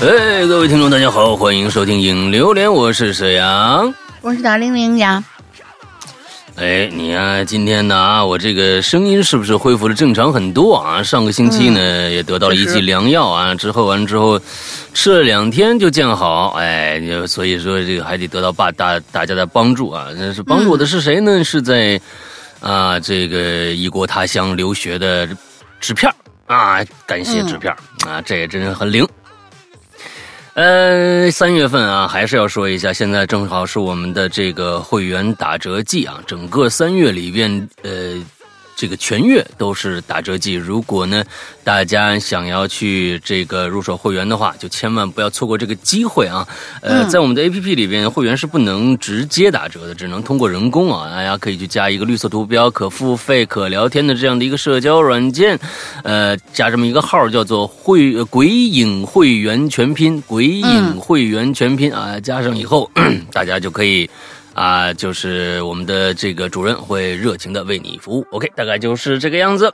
哎，各位听众，大家好，欢迎收听《影榴莲》，我是沈阳，我是大玲玲呀。哎，你呀，今天呢啊，我这个声音是不是恢复了正常很多啊？上个星期呢，也得到了一剂良药啊，之后完之后吃了两天就见好，哎，所以说这个还得得到大大大家的帮助啊。那是帮助我的是谁呢？是在啊这个异国他乡留学的纸片啊，感谢纸片啊，这也真是很灵。呃，三月份啊，还是要说一下，现在正好是我们的这个会员打折季啊，整个三月里边，呃。这个全月都是打折季，如果呢大家想要去这个入手会员的话，就千万不要错过这个机会啊！呃，在我们的 A P P 里边，会员是不能直接打折的，只能通过人工啊。大家可以去加一个绿色图标、可付费、可聊天的这样的一个社交软件，呃，加这么一个号叫做“会鬼影会员全拼”，鬼影会员全拼啊，加上以后 大家就可以。啊，就是我们的这个主任会热情的为你服务。OK，大概就是这个样子。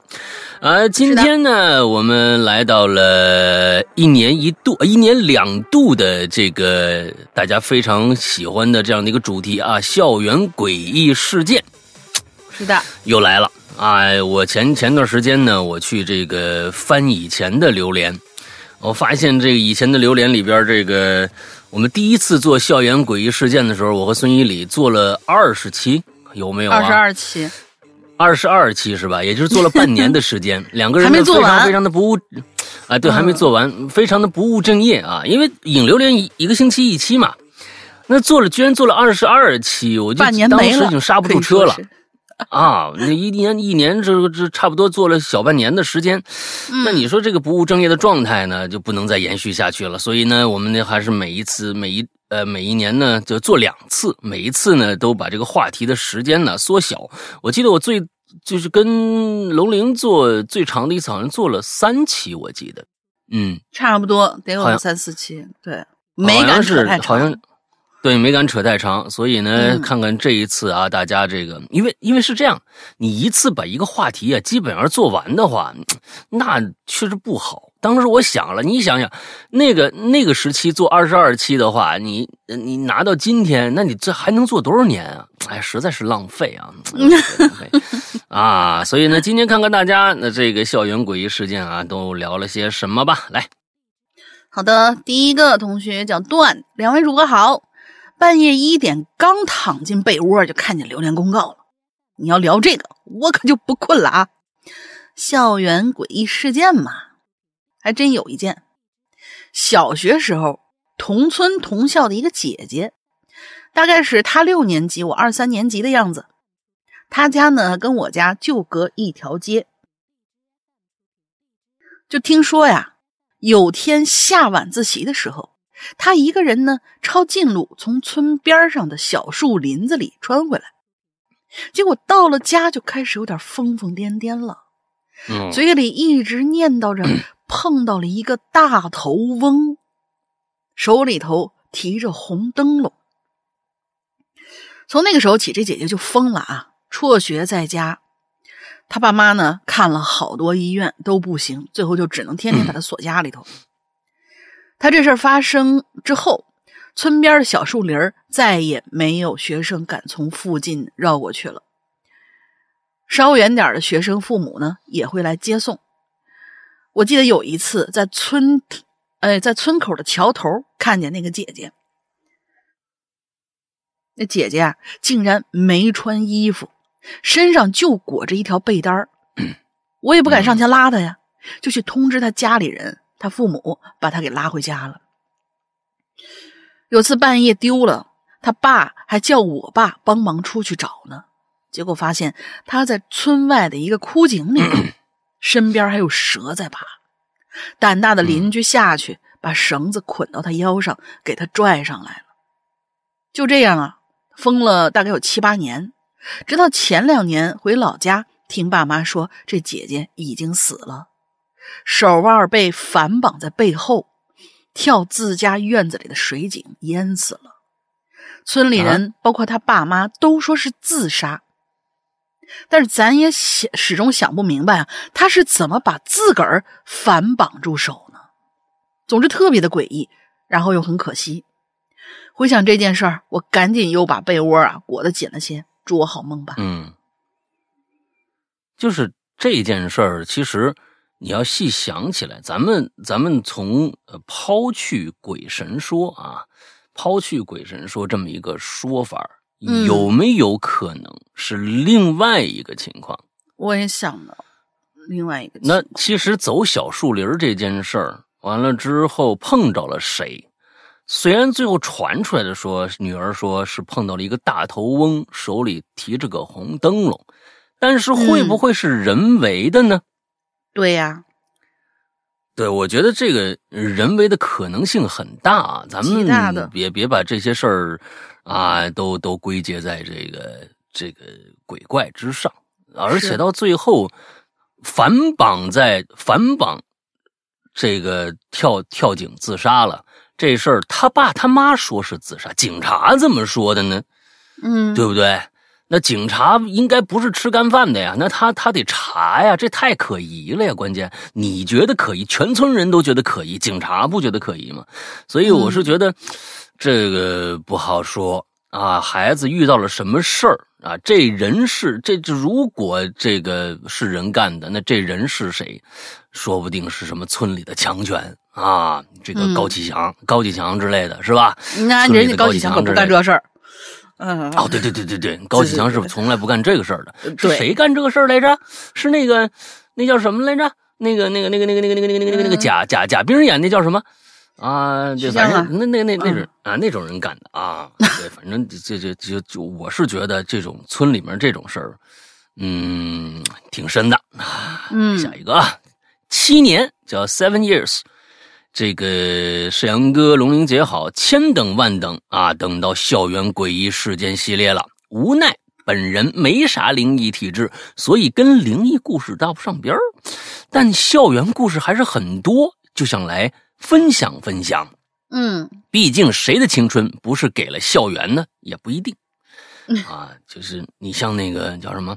啊，今天呢，我们来到了一年一度、一年两度的这个大家非常喜欢的这样的一个主题啊，校园诡异事件。是的，又来了啊！我前前段时间呢，我去这个翻以前的榴莲，我发现这个以前的榴莲里边这个。我们第一次做校园诡异事件的时候，我和孙一礼做了二十期，有没有？二十二期，二十二期是吧？也就是做了半年的时间，两个人非常非常的不务，啊，对，还没做完，非常的不务正业啊！因为影流连一一个星期一期嘛，那做了居然做了二十二期，我就当时已经刹不住车了。啊，那一年一年这这差不多做了小半年的时间，那你说这个不务正业的状态呢，就不能再延续下去了。所以呢，我们呢还是每一次每一呃每一年呢就做两次，每一次呢都把这个话题的时间呢缩小。我记得我最就是跟龙玲做最长的一次，好像做了三期，我记得，嗯，差不多得有三四期，对，没敢是太长。对，没敢扯太长，所以呢，看看这一次啊，大家这个，因为因为是这样，你一次把一个话题啊，基本上做完的话，那确实不好。当时我想了，你想想，那个那个时期做二十二期的话，你你拿到今天，那你这还能做多少年啊？哎，实在是浪费啊！浪费 啊！所以呢，今天看看大家那这个校园诡异事件啊，都聊了些什么吧。来，好的，第一个同学叫段，两位主播好。半夜一点，刚躺进被窝，就看见榴莲公告了。你要聊这个，我可就不困了啊！校园诡异事件嘛，还真有一件。小学时候，同村同校的一个姐姐，大概是她六年级，我二三年级的样子。她家呢，跟我家就隔一条街。就听说呀，有天下晚自习的时候。他一个人呢，抄近路从村边上的小树林子里穿回来，结果到了家就开始有点疯疯癫癫了，嘴里一直念叨着 碰到了一个大头翁，手里头提着红灯笼。从那个时候起，这姐姐就疯了啊！辍学在家，他爸妈呢看了好多医院都不行，最后就只能天天把他锁家里头。他这事发生之后，村边的小树林再也没有学生敢从附近绕过去了。稍远点的学生父母呢，也会来接送。我记得有一次在村，哎，在村口的桥头看见那个姐姐，那姐姐啊，竟然没穿衣服，身上就裹着一条被单我也不敢上前拉她呀，就去通知她家里人。他父母把他给拉回家了。有次半夜丢了，他爸还叫我爸帮忙出去找呢。结果发现他在村外的一个枯井里，身边还有蛇在爬。胆大的邻居下去把绳子捆到他腰上，给他拽上来了。就这样啊，疯了大概有七八年，直到前两年回老家，听爸妈说这姐姐已经死了，手腕被反绑在背后，跳自家院子里的水井淹死了。村里人包括他爸妈都说是自杀，但是咱也想始终想不明白啊，他是怎么把自个儿反绑住手呢？总之特别的诡异，然后又很可惜。回想这件事儿，我赶紧又把被窝啊裹得紧了些，祝我好梦吧。嗯，就是这件事儿，其实你要细想起来，咱们咱们从呃抛去鬼神说啊，抛去鬼神说这么一个说法，嗯有没有可能是另外一个情况？我也想到另外一个情那，其实走小树林儿这件事儿，完了之后碰着了谁？虽然最后传出来的说，女儿说是碰到了一个大头翁，手里提着个红灯笼，但是会不会是人为的呢？对呀、对，我觉得这个人为的可能性很大啊，咱们别别把这些事儿啊都都归结在这个这个鬼怪之上，而且到最后反绑在反绑这个跳跳井自杀了这事儿，他爸他妈说是自杀，警察怎么说的呢？嗯，对不对？那警察应该不是吃干饭的呀，那他他得查呀，这太可疑了呀！关键你觉得可疑，全村人都觉得可疑，警察不觉得可疑吗？所以我是觉得、这个不好说啊。孩子遇到了什么事儿啊？这人是这这，如果这个是人干的，那这人是谁？说不定是什么村里的强权啊，这个嗯高启强、高启强之类的是吧？那人家高启启强可不干这事儿。嗯，哦，对对对对对，高启强是从来不干这个事儿的。是谁干这个事儿来着？是那个那叫什么来着？那个那个那个那个那个那个那个那个那个那个贾贾贾冰演那叫什么？啊，这反正那那那那嗯种啊那种人干的啊，对，反正这这这就我是觉得这种村里面这种事儿，嗯，挺深的。嗯下一个啊，七年叫 seven years。这个沈阳哥龙玲姐好，千等万等啊，等到校园诡异事件系列了。无奈本人没啥灵异体质，所以跟灵异故事搭不上边儿。但校园故事还是很多，就想来分享分享。嗯毕竟谁的青春不是给了校园呢？也不一定啊。就是你像那个叫什么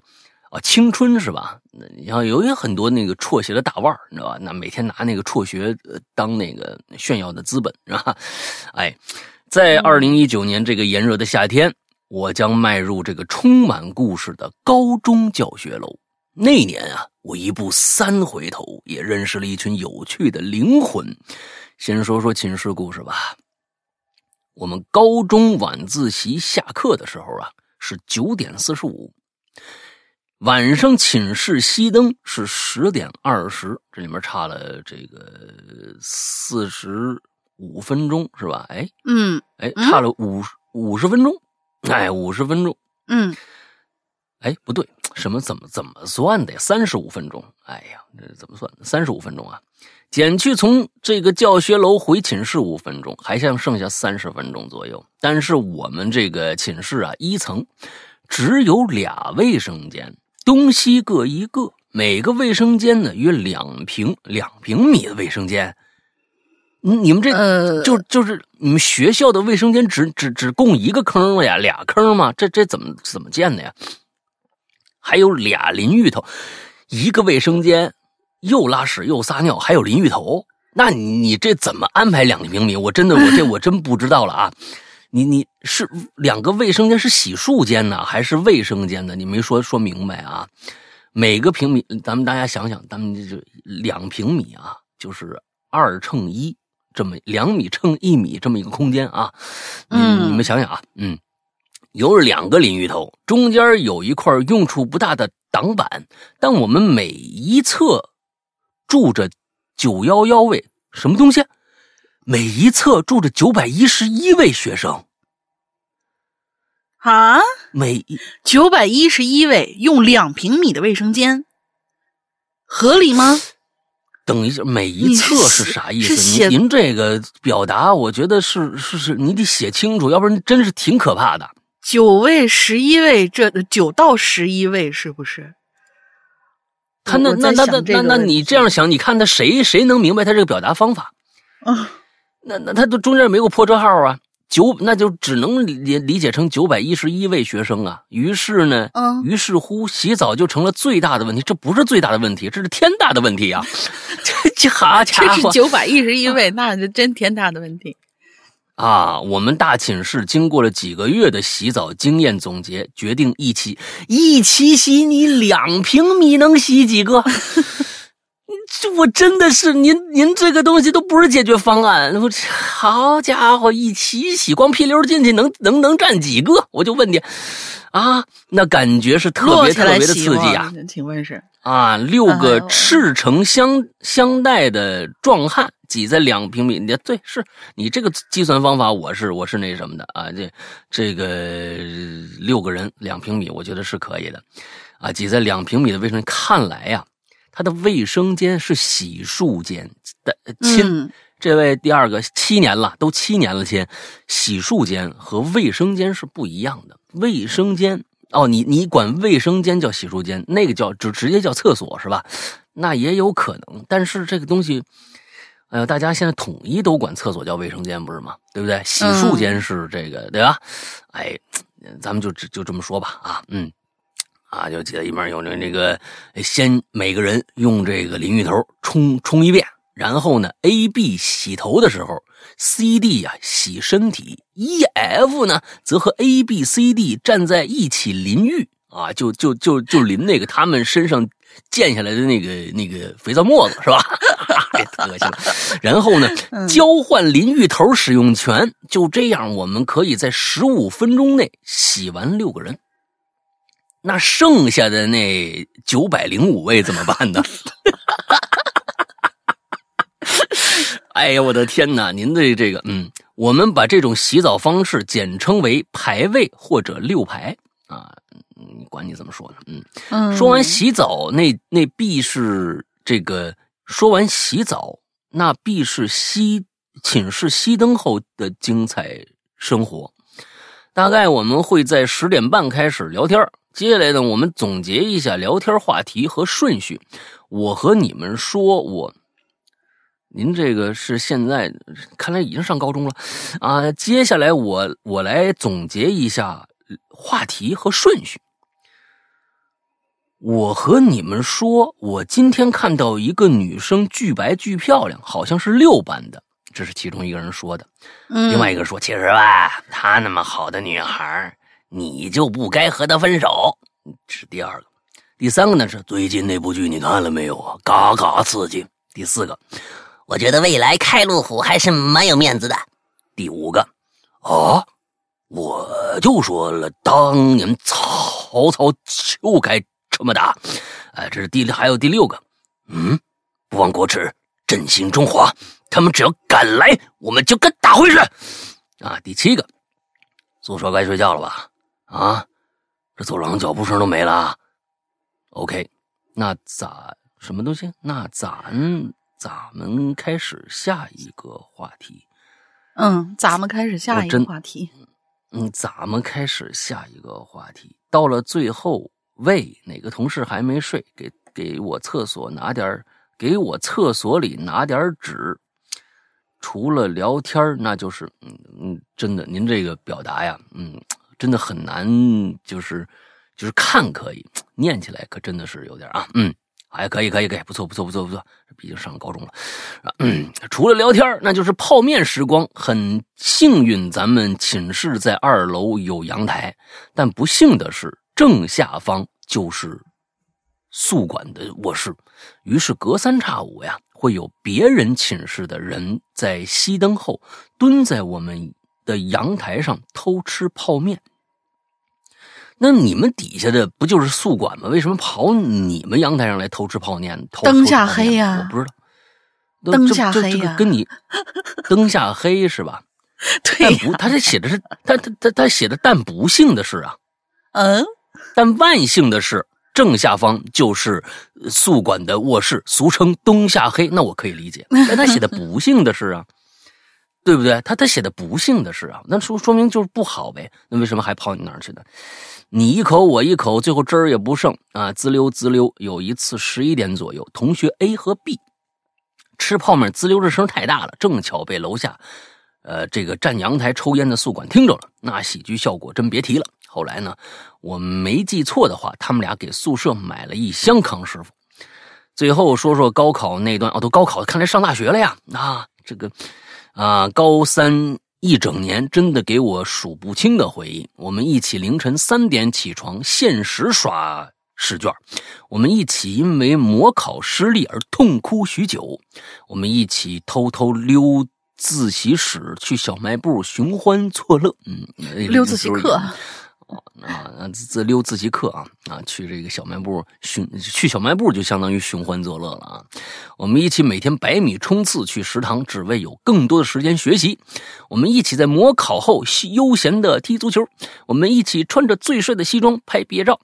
啊，青春是吧？那你像有有很多那个辍学的大腕儿，你知道吧？那每天拿那个辍学呃当那个炫耀的资本，是吧？哎，在二零一九年这个炎热的夏天，我将迈入这个充满故事的高中教学楼。那年啊，我一步三回头，也认识了一群有趣的灵魂。先说说寝室故事吧。我们高中晚自习下课的时候啊，是九点四十五。晚上寝室熄灯是十点二十，这里面差了这个四十五分钟是吧？哎嗯哎，嗯差了五五十分钟，哎，五十分钟，嗯哎，不对，什么怎么怎么算的呀？三十五分钟，哎呀，这怎么算的？三十五分钟啊，减去从这个教学楼回寝室五分钟，还剩剩下三十分钟左右。但是我们这个寝室啊，一层只有俩卫生间，东西各一个，每个卫生间呢约两平两平米的卫生间。你你们这呃，就就是你们学校的卫生间只只只供一个坑了呀，俩坑吗？这这怎么怎么建的呀？还有俩淋浴头，一个卫生间又拉屎又撒尿，还有淋浴头，那你你这怎么安排两平米？我真的我这我真不知道了啊！你你是两个卫生间是洗漱间呢，还是卫生间呢？你没说说明白啊？每个平米，咱们大家想想，咱们这就两平米啊，就是二乘一，这么两米乘一米这么一个空间啊。嗯你们想想啊，嗯，有两个淋浴头，中间有一块用处不大的挡板，但我们每一侧住着九幺幺位什么东西？每一侧住着九百一十一位学生，啊，每一九百一十一位用两平米的卫生间，合理吗？等一下，每一你侧是是啥意思？您您这个表达，我觉得是是是，你得写清楚，要不然真是挺可怕的。九位、十一位，这九到十一位是不是？他那那那那那那你这样想，你看他谁谁能明白他这个表达方法？啊，那那他都中间没有破折号啊，九那就只能理理解成九百一十一位学生啊。于是呢，嗯，于是乎洗澡就成了最大的问题。这不是最大的问题，这是天大的问题啊！这这好家伙，这是九百一十一位，那是真天大的问题。啊，我们大寝室经过了几个月的洗澡经验总结，决定一起一起洗。你两平米能洗几个？这我真的是您您这个东西都不是解决方案。我好家伙，一起洗，光屁溜进去能能能占几个？我就问你啊，那感觉是特别特别的刺激啊！请问是啊，六个赤诚相相待的壮汉。挤在两平米，你对，是你这个计算方法，我是我是那什么的啊，这这个六个人两平米，我觉得是可以的，啊，挤在两平米的卫生间，看来呀，他的卫生间是洗漱间的亲，这位第二个七年了，都七年了亲，洗漱间和卫生间是不一样的，卫生间哦，你你管卫生间叫洗漱间，那个叫就直接叫厕所是吧？那也有可能，但是这个东西。呃，大家现在统一都管厕所叫卫生间，不是吗？对不对？洗漱间是这个，对吧？哎，咱们就就这么说吧，啊，嗯，啊，就记得里面有那那个，先每个人用这个淋浴头冲冲一遍，然后呢，A、B 洗头的时候，C、D 呀洗身体，E、F 呢则和 A、B、C、D 站在一起淋浴，啊，就就就就淋那个他们身上。溅下来的那个那个肥皂沫子是吧？太恶心了。然后呢，交换淋浴头使用权，就这样，我们可以在十五分钟内洗完六个人。那剩下的那九百零五位怎么办呢？哎呀，我的天哪！您的这个，嗯，我们把这种洗澡方式简称为排位或者六排啊。你管你怎么说呢？嗯，说完洗澡，那那必是这个。说完洗澡，那必是熄寝室熄灯后的精彩生活。大概我们会在十点半开始聊天接下来呢，我们总结一下聊天话题和顺序。我和你们说，我，您这个是现在看来已经上高中了啊。接下来我我来总结一下话题和顺序。我和你们说，我今天看到一个女生巨白巨漂亮，好像是六班的。这是其中一个人说的。另外一个说：“其实吧，她那么好的女孩，你就不该和他分手。”这是第二个。第三个呢是最近那部剧你看了没有啊？嘎嘎刺激。第四个，我觉得未来开路虎还是蛮有面子的。第五个，啊，我就说了，当年曹操就该。这么打，哎，这是第还有第六个，嗯，不忘国耻，振兴中华。他们只要敢来，我们就敢打回去。啊，第七个，宿舍该睡觉了吧？啊，这走廊脚步声都没了。OK，那咋什么东西？那咱咱们开始下一个话题。嗯，咱们开始下一个话题。嗯，咱们开始下一个话题。到了最后。喂，哪个同事还没睡？给给我厕所拿点给我厕所里拿点纸。除了聊天那就是嗯嗯，真的，您这个表达呀，嗯，真的很难，就是就是看可以，念起来可真的是有点啊，嗯，还可以，可以，可以，不错，不错，不错，不错，毕竟上高中了。嗯，除了聊天那就是泡面时光。很幸运，咱们寝室在二楼有阳台，但不幸的是。正下方就是宿管的卧室，于是隔三差五呀，会有别人寝室的人在熄灯后蹲在我们的阳台上偷吃泡面。那你们底下的不就是宿管吗？为什么跑你们阳台上来偷吃泡面？灯下黑呀，我不知道。灯下黑呀，跟你 灯下黑是吧？对，不，他这写的是他他他他写的，但不幸的是啊，嗯。但万幸的是，正下方就是宿管的卧室，俗称“灯下黑”，那我可以理解。但他写的不幸的是啊，对不对？他他写的不幸的事啊，那说说明就是不好呗。那为什么还跑你那儿去呢？你一口我一口，最后汁儿也不剩啊，滋溜滋溜。有一次十一点左右，同学 A 和 B 吃泡面，滋溜这声太大了，正巧被楼下，呃，这个站阳台抽烟的宿管听着了，那喜剧效果真别提了。后来呢，我没记错的话，他们俩给宿舍买了一箱康师傅。最后说说高考那段哦，都高考，看来上大学了呀。啊，这个啊，高三。一整年真的给我数不清的回忆。我们一起凌晨三点起床，限时刷试卷；我们一起因为模考失利而痛哭许久；我们一起偷偷溜自习室去小卖部寻欢作乐。嗯，溜自习课。啊，自溜自习课啊啊，去这个小卖部寻去小卖部就相当于寻欢作乐了啊！我们一起每天百米冲刺去食堂，只为有更多的时间学习。我们一起在模考后悠闲的踢足球。我们一起穿着最帅的西装拍毕业照。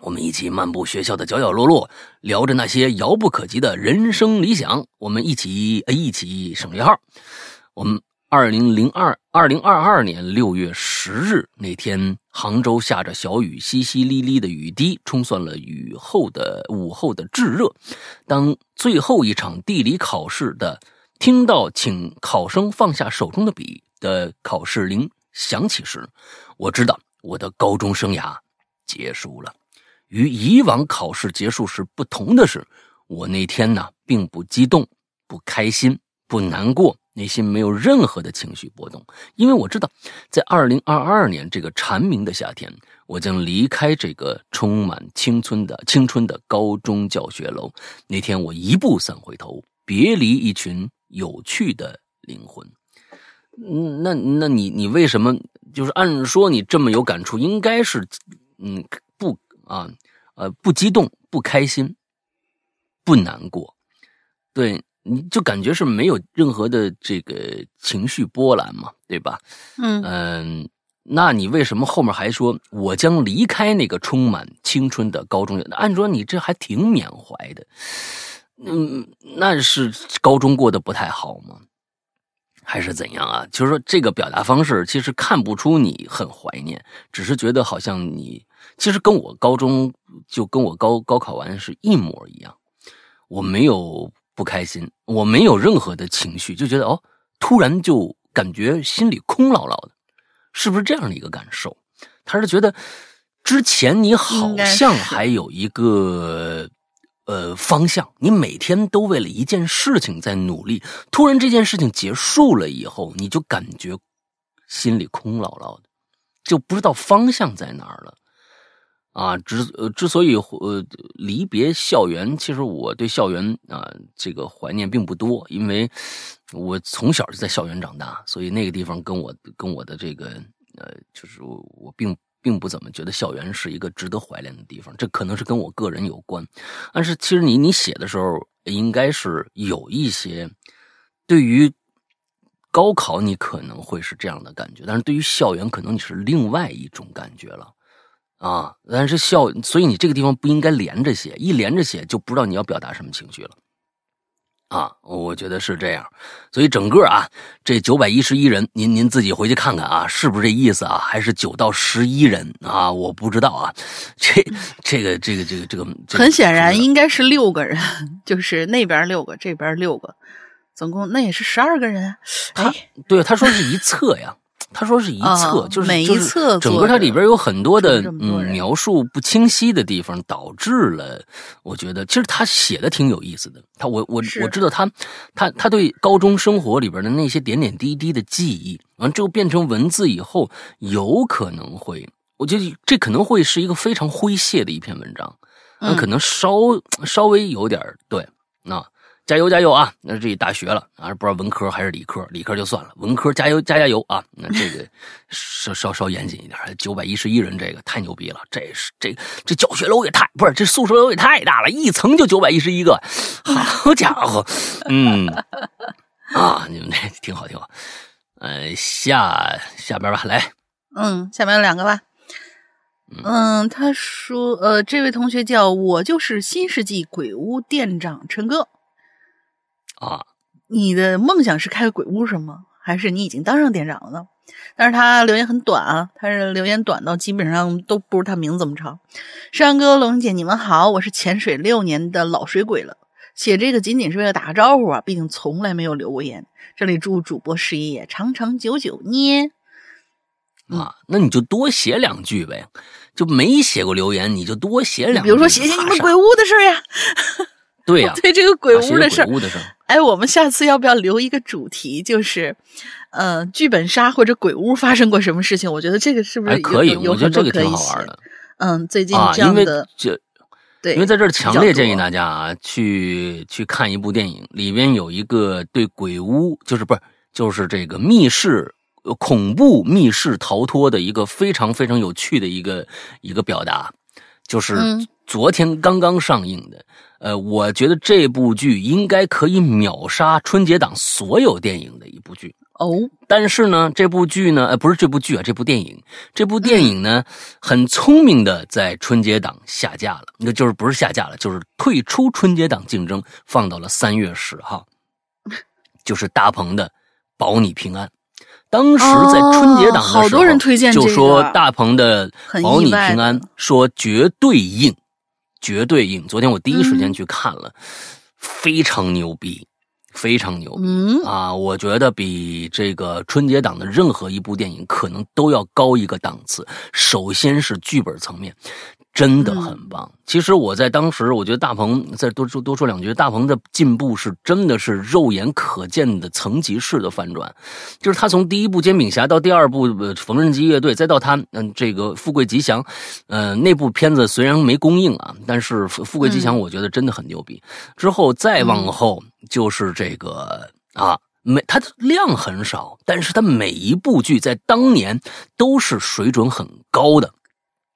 我们一起漫步学校的角角落落，聊着那些遥不可及的人生理想。我们一起一起省略号。我们。二零零二二零二二年六月十日那天，杭州下着小雨，淅淅沥沥的雨滴冲散了雨后的午后的炙热。当最后一场地理考试的听到“请考生放下手中的笔”的考试铃响起时，我知道我的高中生涯结束了。与以往考试结束时不同的是，我那天呢，并不激动、不开心、不难过。内心没有任何的情绪波动，因为我知道，在二零二二年这个蝉鸣的夏天，我将离开这个充满青春的青春的高中教学楼。那天，我一步三回头，别离一群有趣的灵魂。嗯，那那你你为什么就是按说你这么有感触，应该是嗯不啊呃不激动、不开心、不难过，对。你就感觉是没有任何的这个情绪波澜嘛，对吧？嗯嗯，那你为什么后面还说我将离开那个充满青春的高中？按说你这还挺缅怀的，嗯，那是高中过得不太好吗？还是怎样啊？就是说这个表达方式其实看不出你很怀念，只是觉得好像你其实跟我高中就跟我高高考完是一模一样，我没有。不开心，我没有任何的情绪，就觉得哦，突然就感觉心里空落落的，是不是这样的一个感受？他是觉得之前你好像还有一个呃方向，你每天都为了一件事情在努力，突然这件事情结束了以后，你就感觉心里空落落的，就不知道方向在哪儿了。啊，之呃，之所以呃离别校园，其实我对校园啊这个怀念并不多，因为我从小就在校园长大，所以那个地方跟我跟我的这个呃，就是我并并不怎么觉得校园是一个值得怀念的地方。这可能是跟我个人有关，但是其实你你写的时候应该是有一些对于高考你可能会是这样的感觉，但是对于校园可能你是另外一种感觉了。啊，但是笑，所以你这个地方不应该连着写，一连着写就不知道你要表达什么情绪了。啊，我觉得是这样，所以整个啊，这九百一十一人，您您自己回去看看啊，是不是这意思啊？还是九到十一人啊？我不知道啊，这这个这个这个这个，很显然应该是六个人，就是那边六个，这边六个，总共那也是十二个人。哎，对，他说是一册呀。他说是一册，就是每一册整个它里边有很多的嗯描述不清晰的地方，导致了我觉得其实他写的挺有意思的。他我我我知道他他他对高中生活里边的那些点点滴滴的记忆，完之后变成文字以后，有可能会，我觉得这可能会是一个非常诙谐的一篇文章，那可能稍稍微有点对那。加油加油啊！那这大学了啊，不知道文科还是理科，理科就算了，文科加油加加油啊！那这个稍稍稍严谨一点，九百一十一人，这个太牛逼了！这是这这教学楼也太不是，这宿舍楼也太大了，一层就九百一十一个，好家伙，嗯啊，你们这挺好挺好，呃，下下边吧，来，嗯，下面有两个吧，嗯，他说，呃，这位同学叫我就是新世纪鬼屋店长陈哥。啊，你的梦想是开个鬼屋是吗？还是你已经当上店长了呢？但是他留言很短啊，他是留言短到基本上都不如他名字这么长。山哥、龙姐，你们好，我是潜水六年的老水鬼了。写这个仅仅是为了打个招呼啊，毕竟从来没有留过言。这里祝主播事业长长久久捏。啊，那你就多写两句呗，就没写过留言，你就多写两句。比如说写写你们鬼屋的事呀。对呀，对这个鬼屋的事儿。哎，我们下次要不要留一个主题，就是，呃，剧本杀或者鬼屋发生过什么事情？我觉得这个是不是可以？我觉得这个挺好玩的。嗯，最近这样的，这对，因为在这儿强烈建议大家啊，去去看一部电影，里边有一个对鬼屋，就是不是就是这个密室。恐怖密室逃脱的一个非常非常有趣的一个一个表达，就是昨天刚刚上映的。呃，我觉得这部剧应该可以秒杀春节档所有电影的一部剧哦。但是呢，这部剧呢，呃，不是这部剧啊，这部电影，这部电影呢，很聪明的在春节档下架了，那就是不是下架了，就是退出春节档竞争，放到了三月十号，就是大鹏的《保你平安》。当时在春节档的时候，就说大鹏的《保你平安》说绝对硬，绝对硬。昨天我第一时间去看了，非常牛逼，非常牛逼啊！我觉得比这个春节档的任何一部电影可能都要高一个档次。首先是剧本层面。真的很棒。其实我在当时，我觉得大鹏再多说多说两句，大鹏的进步是真的是肉眼可见的层级式的反转。就是他从第一部《煎饼侠》到第二部《缝纫机乐队》，再到他嗯这个《富贵吉祥》，呃那部片子虽然没公映啊，但是《富贵吉祥》我觉得真的很牛逼。之后再往后就是这个啊，每它的量很少，但是它每一部剧在当年都是水准很高的。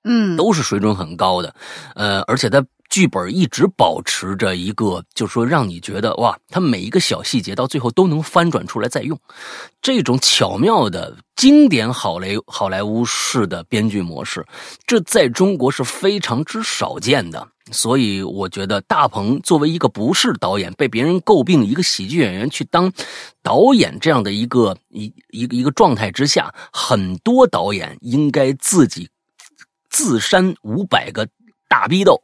嗯，都是水准很高的，呃，而且它剧本一直保持着一个，就是说让你觉得哇，它每一个小细节到最后都能翻转出来再用，这种巧妙的经典好莱好莱坞式的编剧模式，这在中国是非常之少见的。所以我觉得大鹏作为一个不是导演，被别人诟病一个喜剧演员去当导演这样的一个一一个一个状态之下，很多导演应该自己。自扇五百个大逼斗，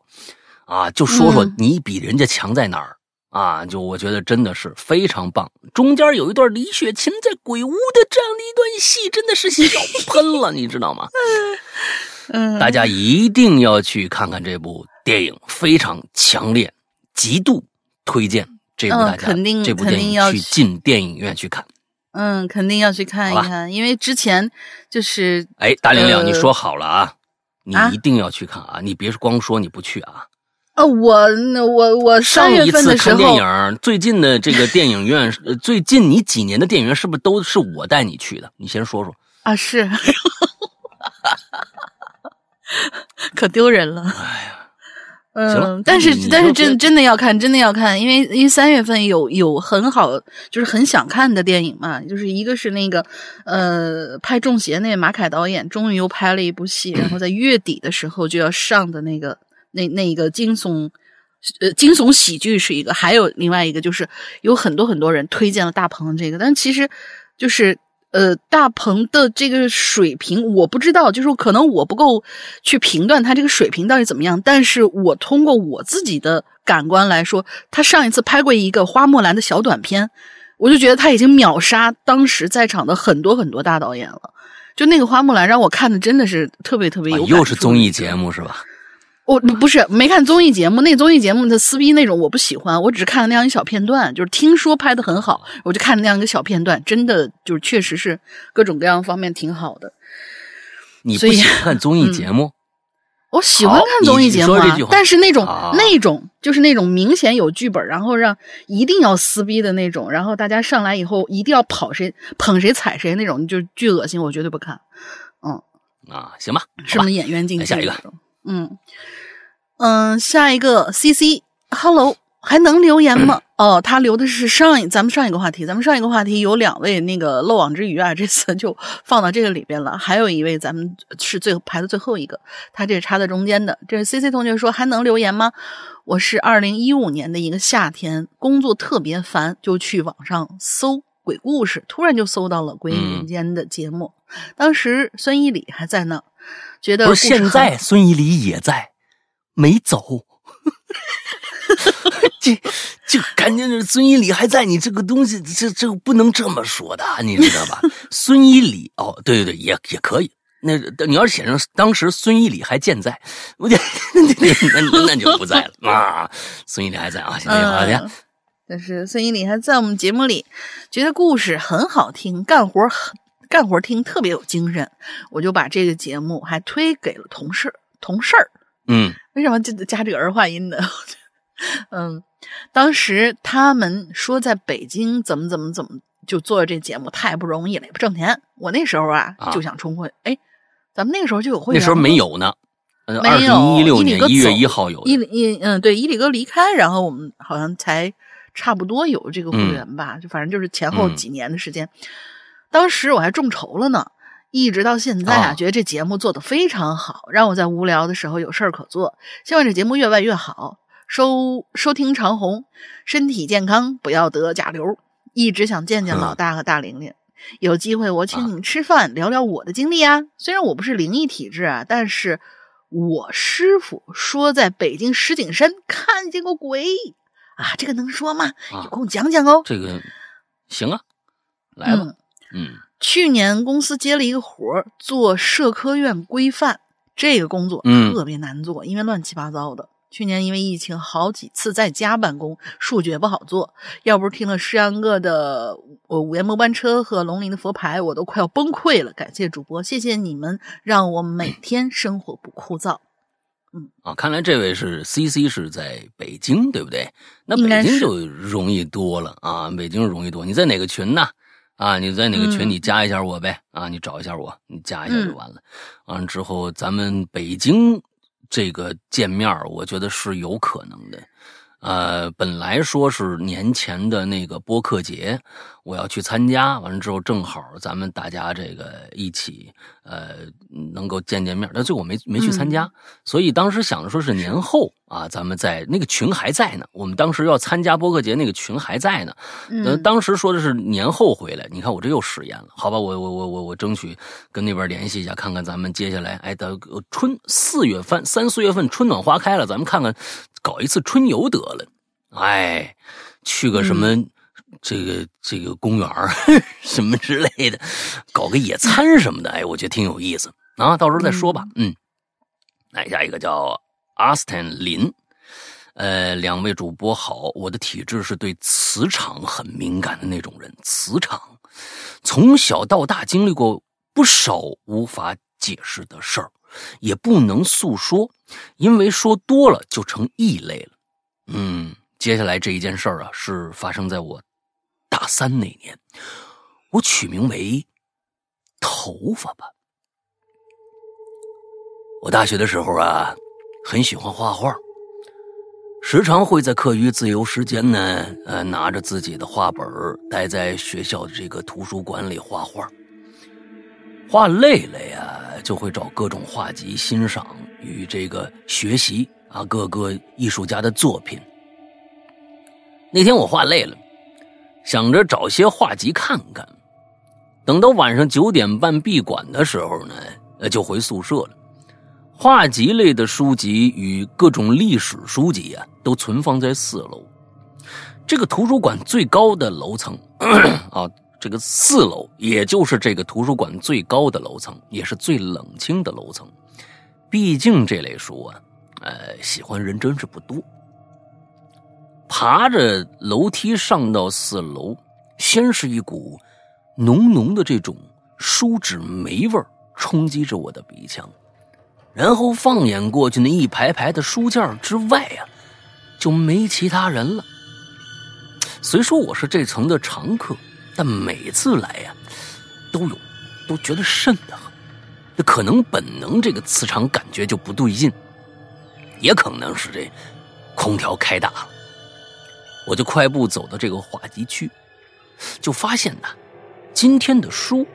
啊，就说说你比人家强在哪儿啊？就我觉得真的是非常棒。中间有一段李雪琴在鬼屋的这样的一段戏，真的是笑喷了，你知道吗？嗯，大家一定要去看看这部电影，非常强烈，极度推荐这部大家肯定这部电影去进电影院去看。嗯，肯定要去看一看，因为之前就是哎，大玲玲，你说好了啊。你一定要去看啊！你别光说你不去啊！啊，我那我我上一次看电影，最近的这个电影院，最近你几年的电影院是不是都是我带你去的？你先说说啊！是，可丢人了！哎呀。嗯，但是但是真真的要看，真的要看，因为因为三月份有有很好，就是很想看的电影嘛，就是一个是那个呃拍《中邪》那马凯导演终于又拍了一部戏，然后在月底的时候就要上的那个那那一个惊悚呃惊悚喜剧是一个，还有另外一个就是有很多很多人推荐了大鹏这个，但其实就是。呃，大鹏的这个水平我不知道，就是可能我不够去评断他这个水平到底怎么样。但是我通过我自己的感官来说，他上一次拍过一个花木兰的小短片，我就觉得他已经秒杀当时在场的很多很多大导演了。就那个花木兰让我看的真的是特别特别有，又是综艺节目是吧？我不是没看综艺节目，那综艺节目的撕逼那种我不喜欢，我只是看了那样一小片段，就是听说拍的很好，我就看了那样一个小片段，真的就是确实是各种各样方面挺好的。你不喜欢看综艺节目？我喜欢看综艺节目，但是那种那种就是那种明显有剧本，然后让一定要撕逼的那种，然后大家上来以后一定要跑谁捧谁踩谁那种，就巨恶心，我绝对不看。嗯啊，行吧，是不是演员竞技？下一个，嗯。嗯，下一个 C C，Hello，还能留言吗？哦，他留的是上一咱们上一个话题，咱们上一个话题有两位那个漏网之鱼啊，这次就放到这个里边了。还有一位咱们是最排的最后一个，他这插在中间的。这是 C C 同学说还能留言吗？我是二零一五年的一个夏天，工作特别烦，就去网上搜。鬼故事，突然就搜到了《鬼影人间》的节目。当时孙一礼还在呢，觉得不是现在孙一礼也在，没走。这这感觉孙一礼还在，你这个东西，这这个不能这么说的，你知道吧？孙一礼哦，对对对，也也可以。那你要是写上当时孙一礼还健在，我就那那那就不在了啊。孙一礼还在啊，行行好的。但是孙一礼还在我们节目里，觉得故事很好听，干活很干活听特别有精神，我就把这个节目还推给了同事同事儿。嗯，为什么就加这个儿化音呢？嗯，当时他们说在北京怎么怎么怎么就做这节目太不容易了，也不挣钱。我那时候啊就想充会，哎。咱们那个时候就有会员，那时候没有呢。没有，一六年一月一号有。伊伊嗯，对，伊里哥离开，然后我们好像才差不多有这个会员吧，就反正就是前后几年的时间。当时我还众筹了呢，一直到现在啊，觉得这节目做得非常好，让我在无聊的时候有事儿可做。希望这节目越办越好，收收听长虹，身体健康，不要得甲流。一直想见见老大和大玲玲。有机会我请你们吃饭，聊聊我的经历啊。虽然我不是灵异体质啊，但是我师傅说在北京石景山看见过鬼啊，这个能说吗？有空讲讲哦。这个行啊，来吧。嗯，去年公司接了一个活儿做社科院规范，这个工作特别难做，因为乱七八糟的。去年因为疫情，好几次在家办公，数据也不好做。要不是听了诗阳哥的《我午夜末班车》和龙鳞的佛牌，我都快要崩溃了。感谢主播，谢谢你们，让我每天生活不枯燥。嗯，啊，看来这位是 C C 是在北京，对不对？那北京就容易多了啊，北京容易多。你在哪个群呢？啊，你在哪个群？你加一下我呗。啊，你找一下我，你加一下就完了。完了之后，咱们北京。这个见面我觉得是有可能的。呃，本来说是年前的那个播客节，我要去参加，完了之后正好咱们大家这个一起，呃，能够见见面，但最后我没没去参加，所以当时想着说是年后啊，咱们在那个群还在呢，我们当时要参加播客节那个群还在呢，嗯，当时说的是年后回来，你看我这又食言了，好吧，我我我我我争取跟那边联系一下，看看咱们接下来，哎，等春四月份三四月份春暖花开了，咱们看看。搞一次春游得了，哎，去个什么这个这个公园 什么之类的，搞个野餐什么的，哎，我觉得挺有意思啊。到时候再说吧。嗯，来下一个叫阿斯坦林，呃，两位主播好，我的体质是对磁场很敏感的那种人，磁场从小到大经历过不少无法解释的事儿。也不能诉说，因为说多了就成异类了。嗯，接下来这一件事儿啊，是发生在我大三那年，我取名为“头发”吧。我大学的时候啊，很喜欢画画，时常会在课余自由时间呢，呃，拿着自己的画本待在学校的这个图书馆里画画。画累了呀，就会找各种画集欣赏与这个学习啊，各个艺术家的作品。那天我画累了，想着找些画集看看。等到晚上九点半闭馆的时候呢，呃，就回宿舍了。画集类的书籍与各种历史书籍啊，都存放在四楼，这个图书馆最高的楼层 啊。这个四楼，也就是这个图书馆最高的楼层，也是最冷清的楼层。毕竟这类书啊，呃，喜欢人真是不多。爬着楼梯上到四楼，先是一股浓浓的这种书纸霉味冲击着我的鼻腔，然后放眼过去那一排排的书架之外啊，就没其他人了。虽说我是这层的常客。但每次来呀，都有都觉得瘆得很，这可能本能这个磁场感觉就不对劲，也可能是这空调开大了。我就快步走到这个画集区，就发现呐，今天的书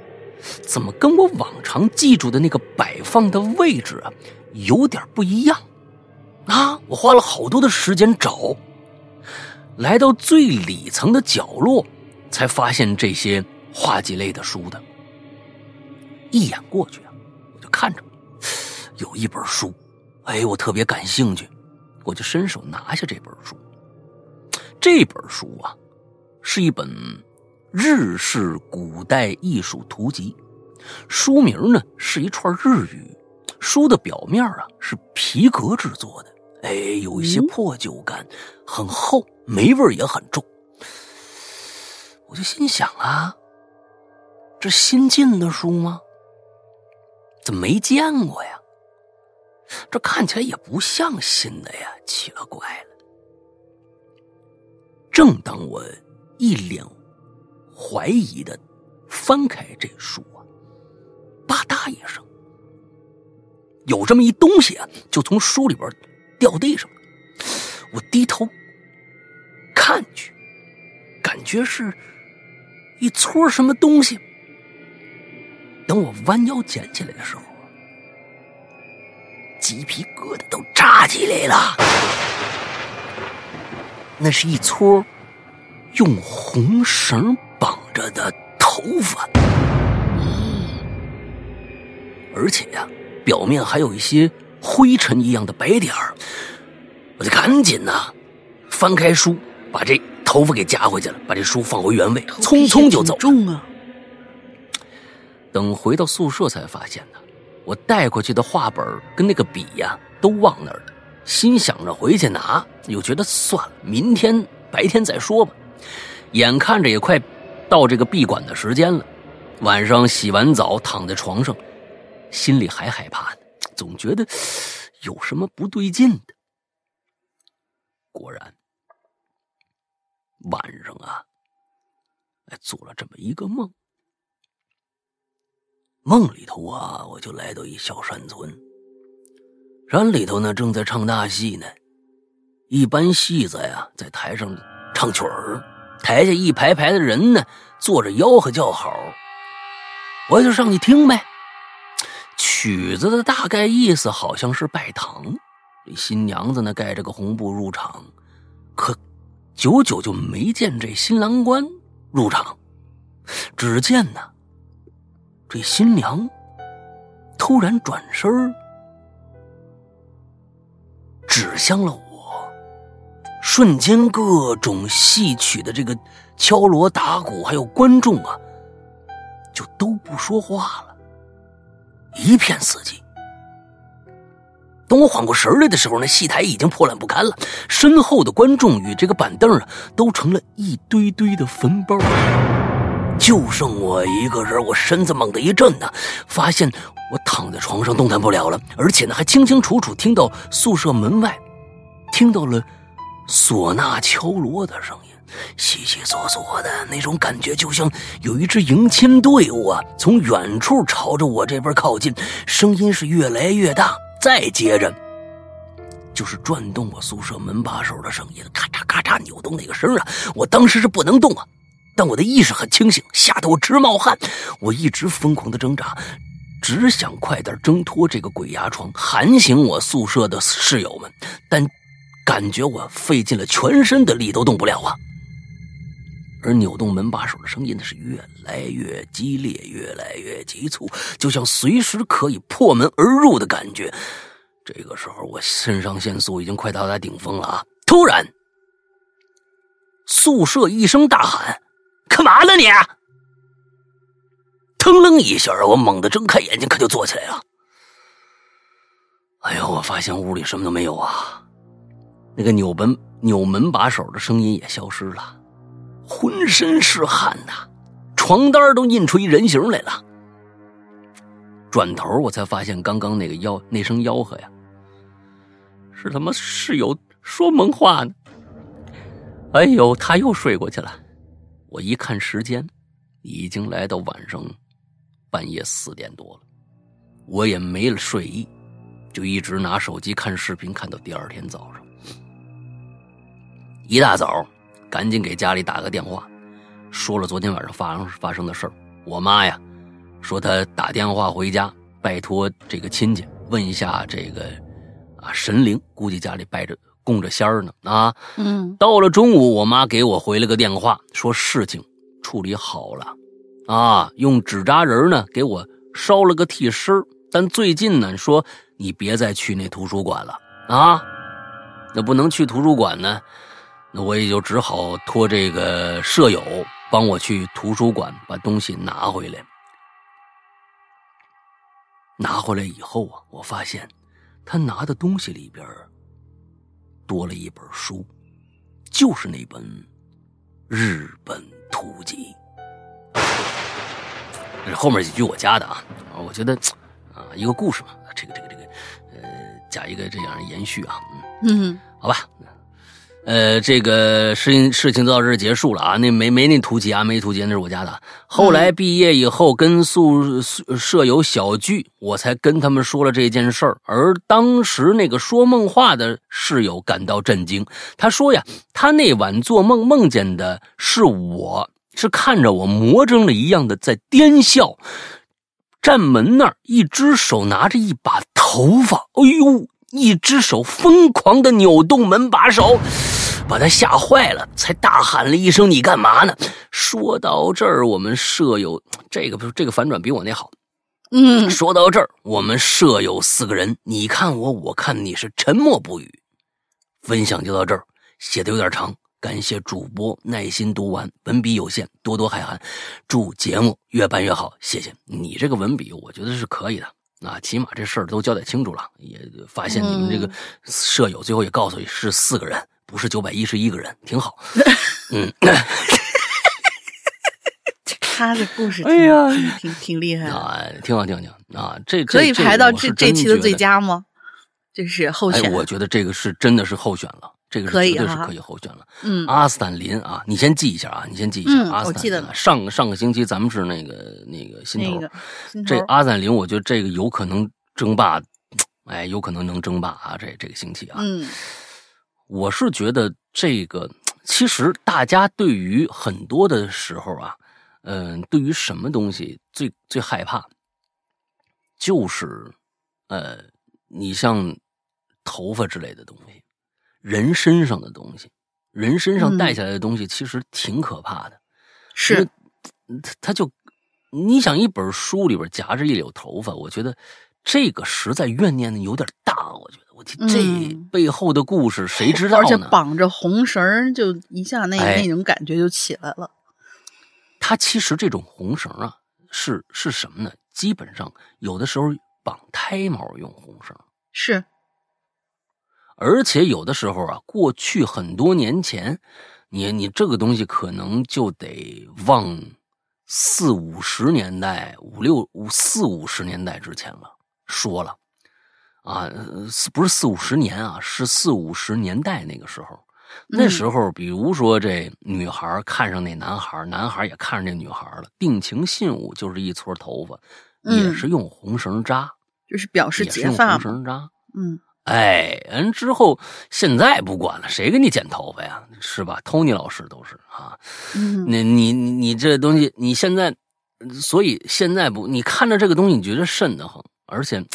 怎么跟我往常记住的那个摆放的位置啊有点不一样啊！我花了好多的时间找，来到最里层的角落。才发现这些画集类的书的。一眼过去啊，我就看着有一本书，哎，我特别感兴趣，我就伸手拿下这本书。这本书啊，是一本日式古代艺术图集，书名呢是一串日语。书的表面啊是皮革制作的，哎，有一些破旧感，很厚，霉味也很重。我就心想啊，这新进的书吗？怎么没见过呀？这看起来也不像新的呀，奇了怪了。正当我一脸怀疑的翻开这书啊，吧嗒一声，有这么一东西啊，就从书里边掉地上了。我低头看去，感觉是一撮什么东西。等我弯腰捡起来的时候，鸡皮疙瘩都炸起来了。那是一撮用红绳绑着的头发，而且呀，表面还有一些灰尘一样的白点儿。我就赶紧呐，翻开书，把这头发给夹回去了，把这书放回原位，匆匆就走。重啊！等回到宿舍才发现呢，我带过去的画本跟那个笔呀都忘那儿了。心想着回去拿，又觉得算了，明天白天再说吧。眼看着也快到这个闭馆的时间了，晚上洗完澡躺在床上，心里还害怕呢，总觉得有什么不对劲的。果然，晚上啊，做了这么一个梦。梦里头啊，我就来到一小山村，山里头呢正在唱大戏呢，一班戏子呀在台上唱曲儿，台下一排排的人呢坐着吆喝叫好，我就上去听呗。曲子的大概意思好像是拜堂，这新娘子呢盖着个红布入场，可久久就没见这新郎官入场，只见呢。这新娘突然转身指向了我，瞬间各种戏曲的这个敲锣打鼓，还有观众啊，就都不说话了，一片死寂。等我缓过神来的时候，那戏台已经破烂不堪了，身后的观众与这个板凳啊，都成了一堆堆的坟包。就剩我一个人，我身子猛地一震呢，发现我躺在床上动弹不了了，而且呢还清清楚楚听到宿舍门外听到了唢呐敲锣的声音，悉悉索索的那种感觉，就像有一支迎亲队伍啊从远处朝着我这边靠近，声音是越来越大，再接着就是转动我宿舍门把手的声音，咔嚓咔嚓扭动那个声啊，我当时是不能动啊。但我的意识很清醒，吓得我直冒汗。我一直疯狂的挣扎，只想快点挣脱这个鬼压床，喊醒我宿舍的室友们。但感觉我费尽了全身的力都动不了啊！而扭动门把手的声音呢，是越来越激烈，越来越急促，就像随时可以破门而入的感觉。这个时候，我肾上腺素已经快到达顶峰了啊！突然，宿舍一声大喊。干嘛呢你？腾楞一下，我猛地睁开眼睛，可就坐起来了。哎呦，我发现屋里什么都没有啊，那个扭门扭门把手的声音也消失了，浑身是汗呐，床单都印出一人形来了。转头我才发现，刚刚那个吆那声吆喝呀，是他妈室友说梦话呢。哎呦，他又睡过去了。我一看时间，已经来到晚上半夜四点多了，我也没了睡意，就一直拿手机看视频，看到第二天早上。一大早，赶紧给家里打个电话，说了昨天晚上发生发生的事儿。我妈呀，说她打电话回家，拜托这个亲戚问一下这个啊神灵，估计家里拜着。供着仙儿呢？啊！嗯，到了中午，我妈给我回了个电话，说事情处理好了，啊，用纸扎人呢给我烧了个替身但最近呢说你别再去那图书馆了。啊，那不能去图书馆呢，那我也就只好托这个舍友帮我去图书馆把东西拿回来。拿回来以后啊，我发现他拿的东西里边多了一本书，就是那本《日本图集》。这后面几句我加的啊，我觉得啊，一个故事嘛，这个这个这个，呃，加一个这样延续啊，嗯，嗯，好吧。呃，这个事情事情到这儿结束了啊，那没没那图集啊，没图集那是我家的。后来毕业以后跟宿舍友小聚，我才跟他们说了这件事儿。而当时那个说梦话的室友感到震惊，他说呀，他那晚做梦梦见的是我，是看着我魔怔了一样的在癫笑，站门那儿，一只手拿着一把头发，哎呦，一只手疯狂的扭动门把手。把他吓坏了，才大喊了一声：“你干嘛呢？”说到这儿，我们舍友这个这个反转比我那好。嗯，说到这儿，我们舍友四个人，你看我，我看你，是沉默不语。分享就到这儿，写的有点长，感谢主播耐心读完，文笔有限，多多海涵。祝节目越办越好，谢谢你这个文笔，我觉得是可以的啊，起码这事儿都交代清楚了，也发现你们这个舍友最后也告诉你是四个人。不是九百一十一个人，挺好。嗯，他的故事，哎呀，挺挺厉害啊，挺好，挺好，挺好啊。这可以排到这这期的最佳吗？这是候选。我觉得这个是真的是候选了，这个绝对是可以候选了。嗯，阿斯坦林啊，你先记一下啊，你先记一下。阿斯坦林，上上个星期咱们是那个那个心头，这阿斯坦林，我觉得这个有可能争霸，哎，有可能能争霸啊，这这个星期啊。嗯。我是觉得这个，其实大家对于很多的时候啊，嗯，对于什么东西最最害怕，就是，呃，你像头发之类的东西，人身上的东西，人身上带下来的东西，其实挺可怕的。是，他他就，你想一本书里边夹着一绺头发，我觉得这个实在怨念的有点大，我觉得。我天，这背后的故事谁知道呢？而且绑着红绳，就一下那那种感觉就起来了。他其实这种红绳啊，是是什么呢？基本上有的时候绑胎毛用红绳，是。而且有的时候啊，过去很多年前，你你这个东西可能就得往四五十年代、五六五四五十年代之前了，说了。啊，不是四五十年啊，是四五十年代那个时候。那时候，比如说这女孩看上那男孩，男孩也看上这女孩了，定情信物就是一撮头发，也是用红绳扎，就是表示结发。红绳扎，嗯，哎，完之后现在不管了，谁给你剪头发呀？是吧？Tony 老师都是啊。嗯，那你你这东西，你现在，所以现在不，你看着这个东西，你觉得瘆得慌，而且。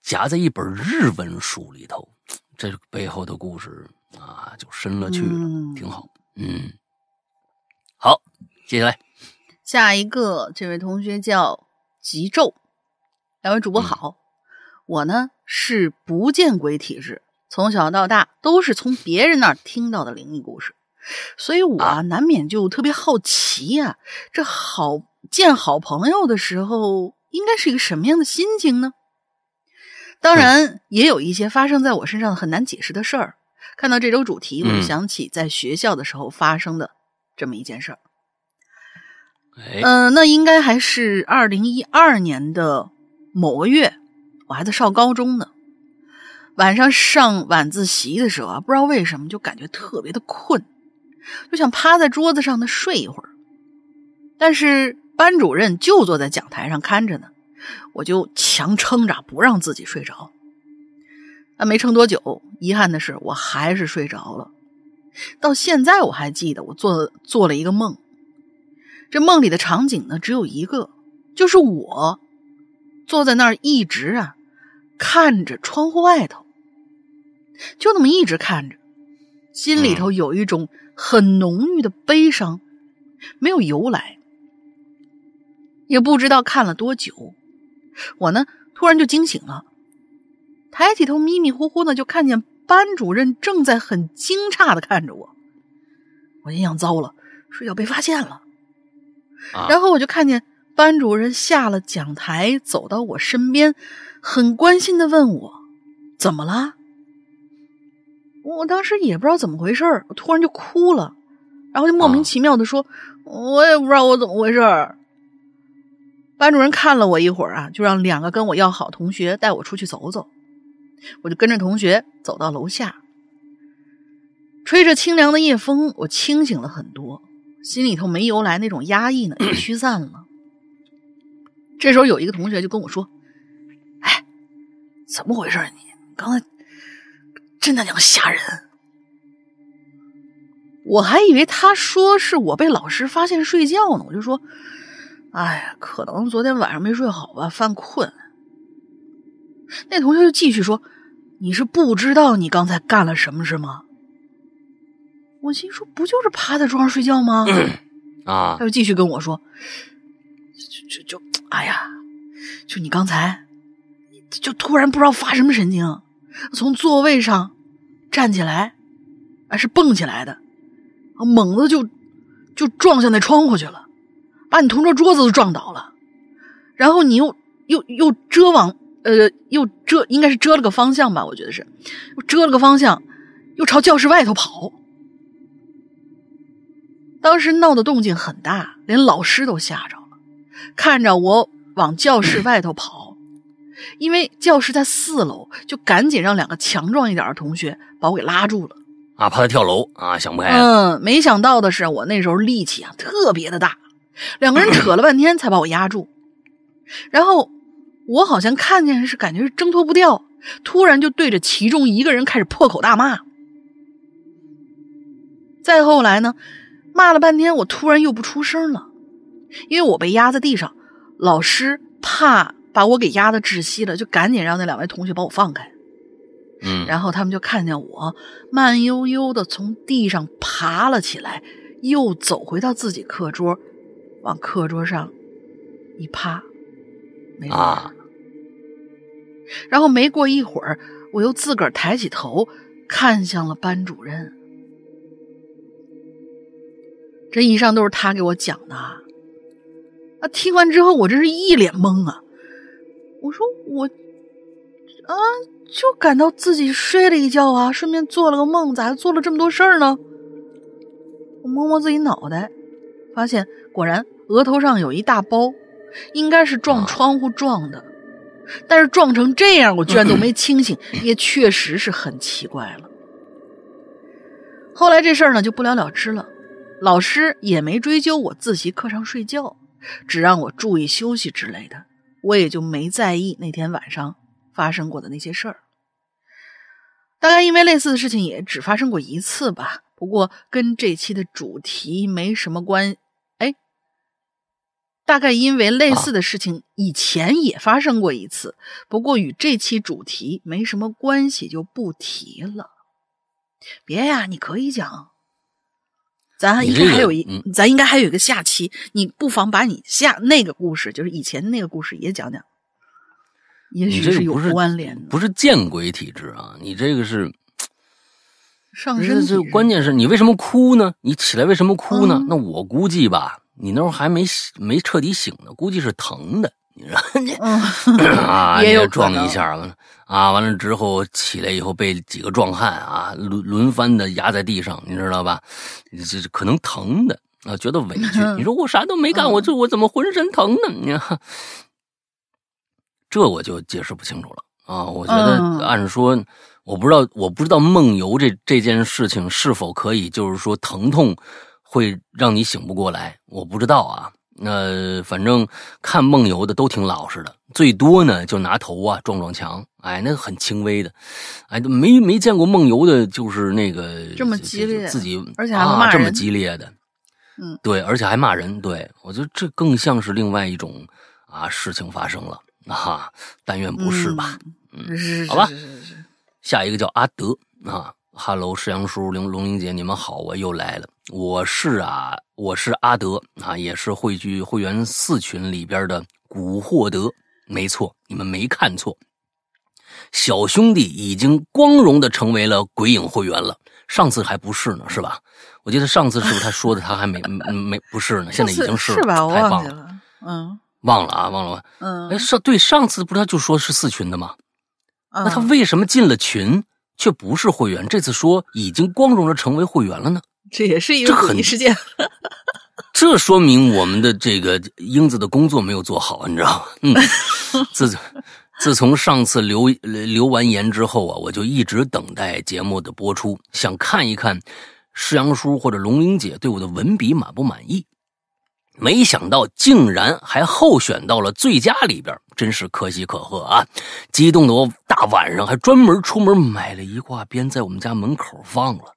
夹在一本日文书里头，这背后的故事啊，就深了去了，挺好。嗯，好，接下来下一个，这位同学叫吉昼，两位主播好，我呢是不见鬼体质，从小到大都是从别人那儿听到的灵异故事，所以我难免就特别好奇呀，这好见好朋友的时候，应该是一个什么样的心情呢？当然，也有一些发生在我身上很难解释的事儿。看到这周主题，我就想起在学校的时候发生的这么一件事儿。嗯，那应该还是二零一二年的某个月，我还在上高中呢。晚上上晚自习的时候啊，不知道为什么就感觉特别的困，就想趴在桌子上的睡一会儿。但是班主任就坐在讲台上看着呢。我就强撑着不让自己睡着，啊，没撑多久，遗憾的是我还是睡着了。到现在我还记得我做做了一个梦，这梦里的场景呢只有一个，就是我坐在那儿一直啊看着窗户外头，就那么一直看着，心里头有一种很浓郁的悲伤没有由来，也不知道看了多久。我呢，突然就惊醒了，抬起头，迷迷糊糊的就看见班主任正在很惊诧的看着我。我心想：糟了，睡觉被发现了。然后我就看见班主任下了讲台，走到我身边，很关心的问我：“怎么了？”我当时也不知道怎么回事我突然就哭了，然后就莫名其妙的说：“我也不知道我怎么回事儿班主任看了我一会儿啊，就让两个跟我要好同学带我出去走走。我就跟着同学走到楼下，吹着清凉的夜风，我清醒了很多，心里头没由来那种压抑呢也 驱散了。这时候有一个同学就跟我说：“，怎么回事？你刚才……”真他娘吓人！我还以为他说是我被老师发现睡觉呢，我就说：“哎呀，可能昨天晚上没睡好吧，犯困。”那同学就继续说：“你是不知道你刚才干了什么，是吗？”我心说：“不就是趴在桌上睡觉吗？”啊！他就继续跟我说：“就就就，哎呀，就你刚才，就突然不知道发什么神经。”从座位上站起来，啊是蹦起来的，猛子就就撞向那窗户去了，把你同桌桌子都撞倒了。然后你又又又遮往呃，又遮应该是遮了个方向吧，我觉得是，又遮了个方向，又朝教室外头跑。当时闹的动静很大，连老师都吓着了，看着我往教室外头跑。因为教室在四楼，就赶紧让两个强壮一点的同学把我给拉住了啊！怕他跳楼啊！想不开。嗯，没想到的是，我那时候力气啊特别的大，两个人扯了半天才把我压住。然后我好像看见是感觉是挣脱不掉，突然就对着其中一个人开始破口大骂。再后来呢，骂了半天，我突然又不出声了，因为我被压在地上，老师怕。把我给压的窒息了，就赶紧让那两位同学把我放开。嗯，然后他们就看见我慢悠悠的从地上爬了起来，又走回到自己课桌，往课桌上一趴，没啊。然后没过一会儿，我又自个儿抬起头看向了班主任。这以上都是他给我讲的。啊，听完之后我真是一脸懵啊。我说我啊，就感到自己睡了一觉啊，顺便做了个梦，咋还做了这么多事儿呢？我摸摸自己脑袋，发现果然额头上有一大包，应该是撞窗户撞的，但是撞成这样，我居然都没清醒，也确实是很奇怪了。后来这事儿呢就不了了之了，老师也没追究我自习课上睡觉，只让我注意休息之类的。我也就没在意那天晚上发生过的那些事儿。大概因为类似的事情也只发生过一次吧，不过跟这期的主题没什么关。哎，大概因为类似的事情以前也发生过一次，不过与这期主题没什么关系，就不提了。别呀，你可以讲。咱应该还有一，咱应该还有一个下期，你不妨把你下那个故事，就是以前那个故事也讲讲，也许是有关联的。不是见鬼体质啊！你这个是 上身这关键是你为什么哭呢？你起来为什么哭呢？那我估计吧，你那会儿还没没彻底醒呢，估计是疼的。你说你啊，也有撞一下了啊，完了之后起来以后被几个壮汉啊轮轮番的压在地上，你知道吧？这可能疼的啊，觉得委屈。你说我啥都没干，我这我怎么浑身疼呢？你看，这我就解释不清楚了啊。我觉得按说，我不知道，我不知道梦游这这件事情是否可以，就是说疼痛会让你醒不过来，我不知道啊。那反正看梦游的都挺老实的，最多呢就拿头啊撞撞墙，哎，那个很轻微的，哎，没没见过梦游的，就是那个这么激烈，自己而且还骂人，这么激烈的，嗯，对，而且还骂人，对我觉得这更像是另外一种啊事情发生了啊，但愿不是吧，嗯，好吧，是是是，下一个叫阿德啊。哈喽，石阳叔、龙龙玲姐，你们好，我又来了。我是啊，我是阿德啊，也是汇聚会员四群里边的古惑德。没错，你们没看错，小兄弟已经光荣的成为了鬼影会员了。上次还不是呢，是吧？我记得上次是不是他说的他还没 没不是呢？现在已经是吧？我忘记了，嗯，忘了啊，忘了。嗯，哎，上对上次不是他就说是四群的吗？那他为什么进了群却不是会员？这次说已经光荣的成为会员了呢？这也是一个诡异事件。这说明我们的这个英子的工作没有做好，你知道吗？嗯，自自从上次留留完言之后啊，我就一直等待节目的播出，想看一看世阳叔或者龙玲姐对我的文笔满不满意。没想到竟然还候选到了最佳里边，真是可喜可贺啊！激动的我大晚上还专门出门买了一挂鞭，在我们家门口放了。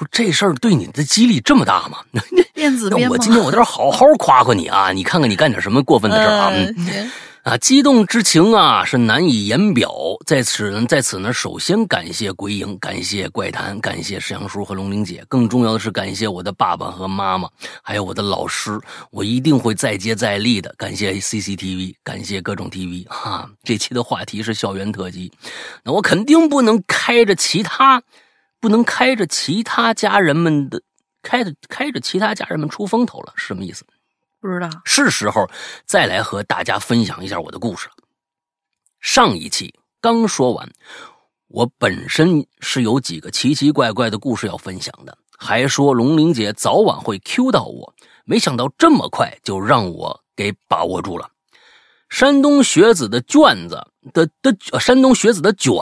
不，这事儿对你的激励这么大吗？电子鞭我今天我在这好好夸夸你啊！你看看你干点什么过分的事啊！嗯，啊，激动之情啊是难以言表。在此呢，在此呢，首先感谢鬼影，感谢怪谈，感谢石阳叔和龙玲姐，更重要的是感谢我的爸爸和妈妈，还有我的老师。我一定会再接再厉的。感谢 CCTV，感谢各种 TV。哈，这期的话题是校园特辑，那我肯定不能开着其他。不能开着其他家人们的，开着开着其他家人们出风头了，是什么意思？不知道。是时候再来和大家分享一下我的故事了。上一期刚说完，我本身是有几个奇奇怪怪的故事要分享的，还说龙玲姐早晚会 Q 到我，没想到这么快就让我给把握住了。山东学子的卷子的的山东学子的卷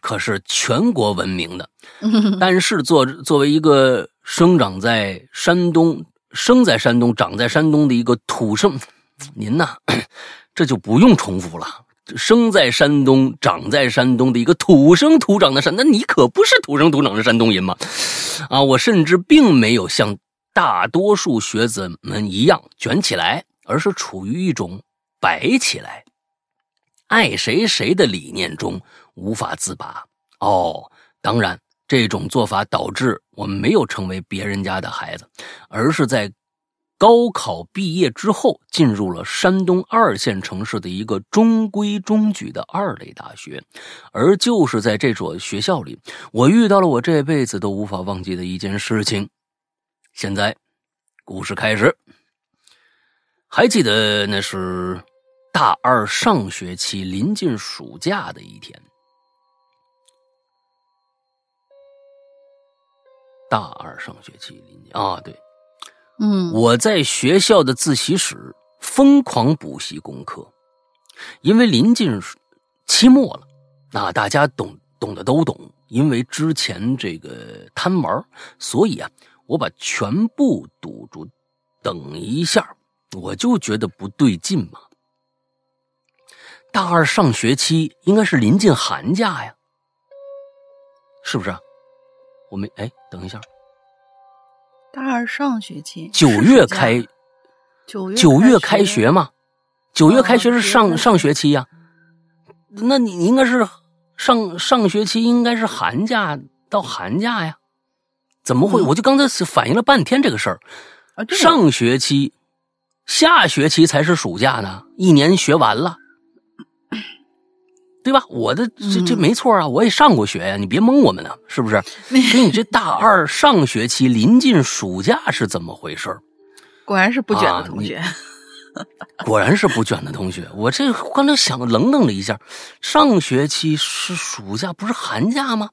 可是全国闻名的，但是作作为一个生长在山东、生在山东、长在山东的一个土生，您呐，这就不用重复了。生在山东、长在山东的一个土生土长的山，那你可不是土生土长的山东人吗？啊，我甚至并没有像大多数学子们一样卷起来，而是处于一种。摆起来，爱谁谁的理念中无法自拔哦。当然，这种做法导致我们没有成为别人家的孩子，而是在高考毕业之后进入了山东二线城市的一个中规中矩的二类大学。而就是在这所学校里，我遇到了我这辈子都无法忘记的一件事情。现在，故事开始。还记得那是大二上学期临近暑假的一天。大二上学期临近啊，对，嗯，我在学校的自习室疯狂补习功课，因为临近期末了，那大家懂懂的都懂，因为之前这个贪玩，所以啊，我把全部堵住，等一下。我就觉得不对劲嘛。大二上学期应该是临近寒假呀，是不是？我们哎，等一下。大二上学期九月开，九月九月开学嘛？九月开学是上上学期呀？那你应该是上上学期应该是寒假到寒假呀？怎么会？我就刚才反应了半天这个事儿。上学期。下学期才是暑假呢，一年学完了，对吧？我的这这没错啊，我也上过学呀，你别蒙我们呢，是不是？所以你这大二上学期临近暑假是怎么回事？果然是不卷的同学，果然是不卷的同学。我这刚才想愣愣了一下，上学期是暑假，不是寒假吗？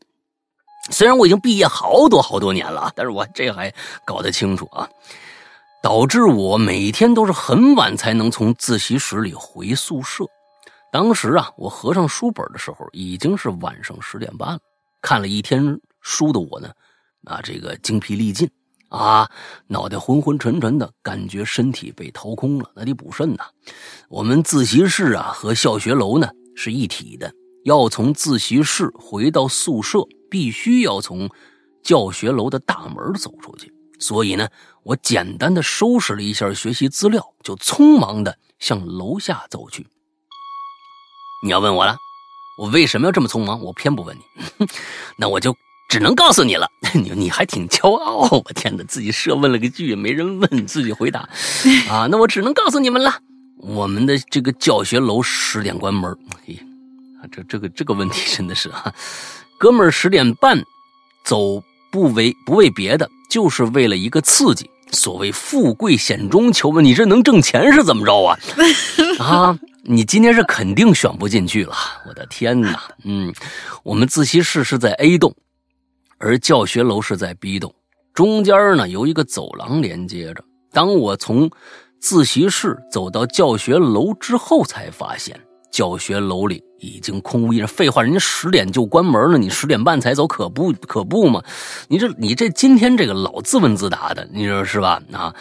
虽然我已经毕业好多好多年了，但是我这还搞得清楚啊。导致我每天都是很晚才能从自习室里回宿舍。当时啊，我合上书本的时候已经是晚上十点半了。看了一天书的我呢，啊，这个精疲力尽啊，脑袋昏昏沉沉的，感觉身体被掏空了，那得补肾呐。我们自习室啊和教学楼呢是一体的，要从自习室回到宿舍，必须要从教学楼的大门走出去。所以呢。我简单的收拾了一下学习资料，就匆忙的向楼下走去。你要问我了，我为什么要这么匆忙？我偏不问你，那我就只能告诉你了。你你还挺骄傲，我天哪，自己设问了个句，没人问，自己回答啊，那我只能告诉你们了，我们的这个教学楼十点关门。嘿，这这个这个问题真的是啊，哥们儿十点半走，不为不为别的，就是为了一个刺激。所谓富贵险中求嘛，你这能挣钱是怎么着啊？啊，你今天是肯定选不进去了，我的天哪！嗯，我们自习室是在 A 栋，而教学楼是在 B 栋，中间呢由一个走廊连接着。当我从自习室走到教学楼之后，才发现教学楼里。已经空无一人。废话，人家十点就关门了，你十点半才走，可不可不嘛？你这你这今天这个老自问自答的，你说是吧？啊，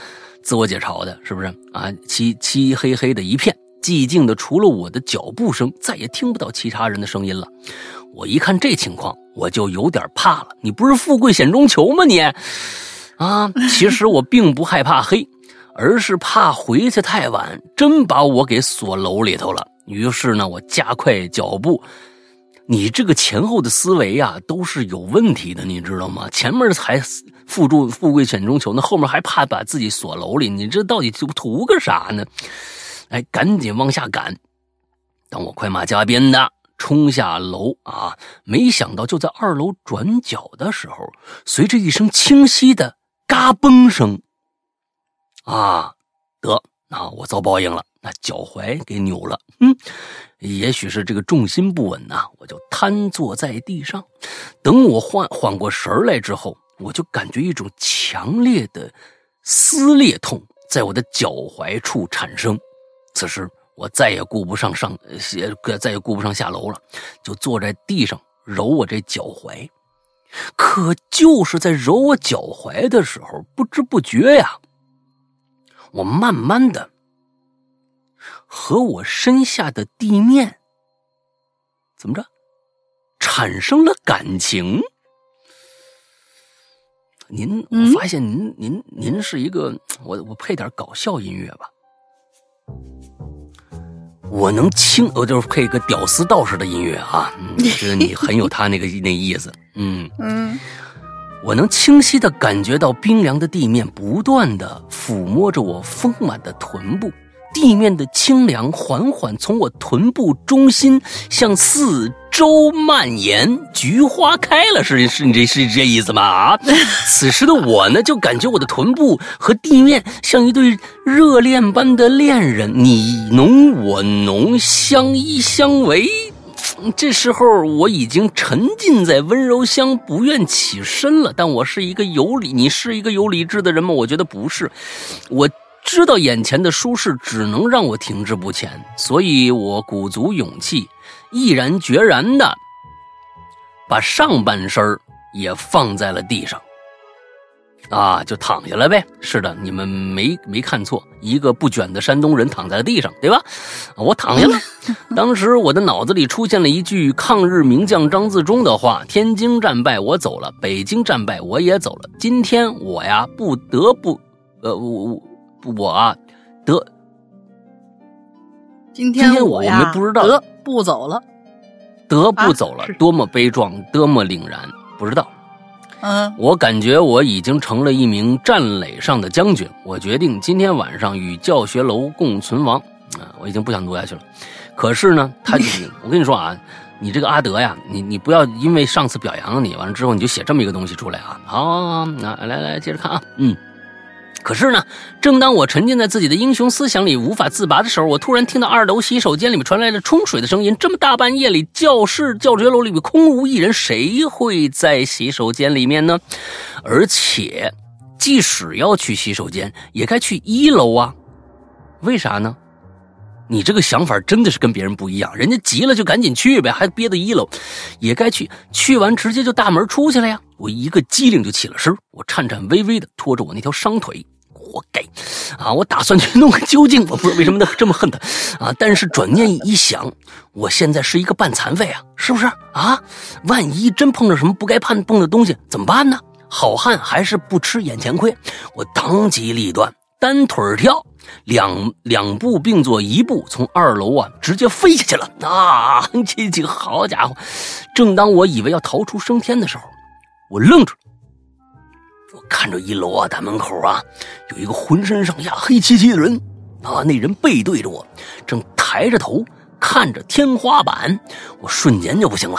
自我解嘲的，是不是啊？漆漆黑黑的一片，寂静的，除了我的脚步声，再也听不到其他人的声音了。我一看这情况，我就有点怕了。你不是富贵险中求吗？你啊，其实我并不害怕黑，而是怕回去太晚，真把我给锁楼里头了。于是呢，我加快脚步。你这个前后的思维啊，都是有问题的，你知道吗？前面还富住富贵险中求，那后面还怕把自己锁楼里，你这到底图图个啥呢？哎，赶紧往下赶。当我快马加鞭的冲下楼啊，没想到就在二楼转角的时候，随着一声清晰的嘎嘣声，啊，得，那我遭报应了。那脚踝给扭了，嗯，也许是这个重心不稳呐，我就瘫坐在地上。等我缓缓过神来之后，我就感觉一种强烈的撕裂痛在我的脚踝处产生。此时我再也顾不上上，再也顾不上下楼了，就坐在地上揉我这脚踝。可就是在揉我脚踝的时候，不知不觉呀，我慢慢的。和我身下的地面怎么着产生了感情？您，我发现您，您，您是一个，我我配点搞笑音乐吧。我能清，我就是配个屌丝道士的音乐啊，觉得你 很有他那个那意思。嗯嗯，我能清晰的感觉到冰凉的地面不断的抚摸着我丰满的臀部。地面的清凉缓缓从我臀部中心向四周蔓延，菊花开了，是是，你这是这意思吗？啊！此时的我呢，就感觉我的臀部和地面像一对热恋般的恋人，你侬我侬，相依相偎。这时候我已经沉浸在温柔乡，不愿起身了。但我是一个有理，你是一个有理智的人吗？我觉得不是，我。知道眼前的舒适只能让我停滞不前，所以我鼓足勇气，毅然决然的把上半身也放在了地上，啊，就躺下来呗。是的，你们没没看错，一个不卷的山东人躺在了地上，对吧？我躺下了。当时我的脑子里出现了一句抗日名将张自忠的话：“天津战败，我走了；北京战败，我也走了。今天我呀，不得不，呃，我我。”我啊，得，今天我们不知道得不走了，得不走了，多么悲壮，多么凛然，不知道。嗯，我感觉我已经成了一名战垒上的将军。我决定今天晚上与教学楼共存亡。啊，我已经不想读下去了。可是呢，他就，我跟你说啊，你这个阿德呀，你你不要因为上次表扬了你，完了之后你就写这么一个东西出来啊。好，那来来接着看啊，嗯。可是呢，正当我沉浸在自己的英雄思想里无法自拔的时候，我突然听到二楼洗手间里面传来了冲水的声音。这么大半夜里，教室教学楼里面空无一人，谁会在洗手间里面呢？而且，即使要去洗手间，也该去一楼啊？为啥呢？你这个想法真的是跟别人不一样，人家急了就赶紧去呗，还憋在一楼，也该去。去完直接就大门出去了呀。我一个机灵就起了身，我颤颤巍巍的拖着我那条伤腿。活该！啊，我打算去弄个究竟。我不知道为什么这么恨他啊！但是转念一想，我现在是一个半残废啊，是不是啊？万一真碰着什么不该碰碰的东西怎么办呢？好汉还是不吃眼前亏。我当机立断，单腿跳，两两步并作一步，从二楼啊直接飞下去了。啊，这这好家伙！正当我以为要逃出升天的时候，我愣住。我看着一楼啊大门口啊有一个浑身上下黑漆漆的人啊，那人背对着我，正抬着头看着天花板，我瞬间就不行了。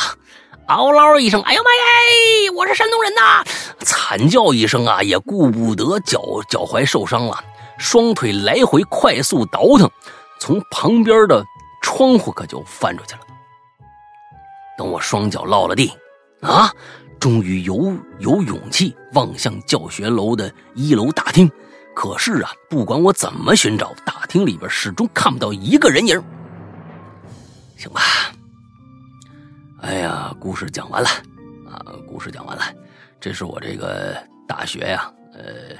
嗷唠一声，哎呀妈耶！我是山东人呐！惨叫一声啊，也顾不得脚脚踝受伤了，双腿来回快速倒腾，从旁边的窗户可就翻出去了。等我双脚落了地，啊，终于有有勇气望向教学楼的一楼大厅。可是啊，不管我怎么寻找，大厅里边始终看不到一个人影。行吧。哎呀，故事讲完了，啊，故事讲完了，这是我这个大学呀，呃，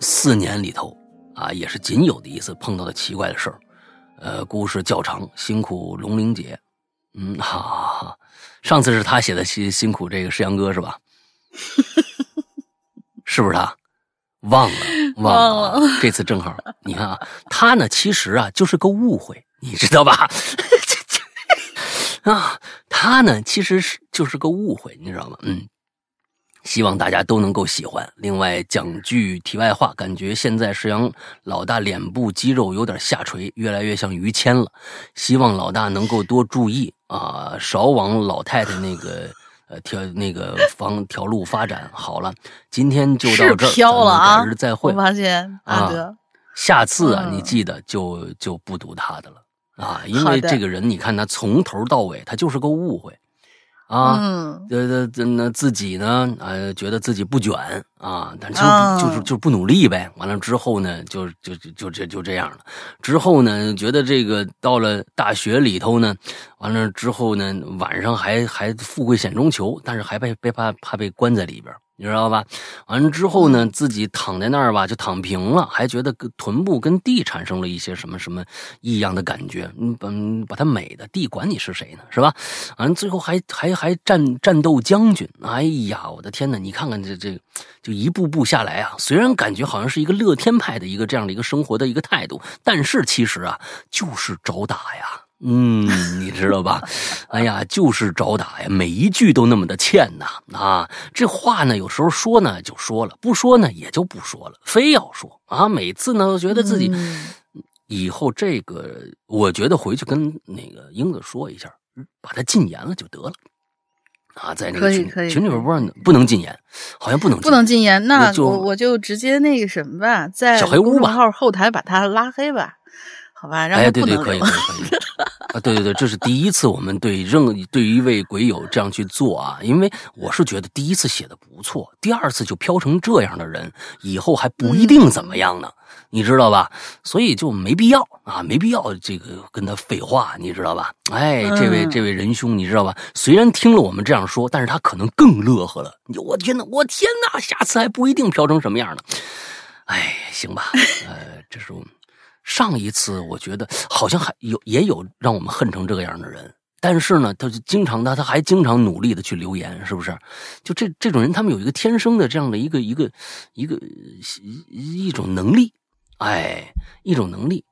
四年里头啊，也是仅有的一次碰到的奇怪的事儿，呃，故事较长，辛苦龙玲姐，嗯，好好好，上次是他写的，辛辛苦这个石杨哥是吧？是不是他？忘了，忘了，这次正好，你看啊，他呢，其实啊，就是个误会，你知道吧？啊，他呢其实是就是个误会，你知道吗？嗯，希望大家都能够喜欢。另外讲句题外话，感觉现在石阳老大脸部肌肉有点下垂，越来越像于谦了。希望老大能够多注意啊，少往老太太那个呃条那个方条路发展。好了，今天就到这儿，飘了啊！改日再会。我发现阿德，下次啊，你记得就就不读他的了。啊，因为这个人，你看他从头到尾，他就是个误会，啊，嗯，这这，那自己呢，呃，觉得自己不卷啊，但就就是就不努力呗。完了之后呢，就就就就这就这样了。之后呢，觉得这个到了大学里头呢，完了之后呢，晚上还还富贵险中求，但是还被被怕怕被关在里边。你知道吧？完了之后呢，自己躺在那儿吧，就躺平了，还觉得臀部跟地产生了一些什么什么异样的感觉。嗯，把把它美的地管你是谁呢？是吧？完了最后还还还战战斗将军。哎呀，我的天哪！你看看这这，就一步步下来啊。虽然感觉好像是一个乐天派的一个这样的一个生活的一个态度，但是其实啊，就是找打呀。嗯，你知道吧？哎呀，就是找打呀，每一句都那么的欠呐啊！这话呢，有时候说呢就说了，不说呢也就不说了，非要说啊！每次呢都觉得自己以后这个，我觉得回去跟那个英子说一下，把他禁言了就得了啊！在那个群群里边不让不能禁言，好像不能不能禁言，那我我就直接那个什么吧，在小黑屋吧号后台把他拉黑吧。好吧，哎，对对，可以可以可以 啊，对对对，这是第一次我们对任对一位鬼友这样去做啊，因为我是觉得第一次写的不错，第二次就飘成这样的人，以后还不一定怎么样呢，你知道吧？所以就没必要啊，没必要这个跟他废话，你知道吧？哎，这位这位仁兄，你知道吧？虽然听了我们这样说，但是他可能更乐呵了。我天呐，我天呐，下次还不一定飘成什么样呢。哎，行吧，呃，这是我们。上一次我觉得好像还有也有让我们恨成这个样的人，但是呢，他就经常他他还经常努力的去留言，是不是？就这这种人，他们有一个天生的这样的一个一个一个一一种能力，哎，一种能力。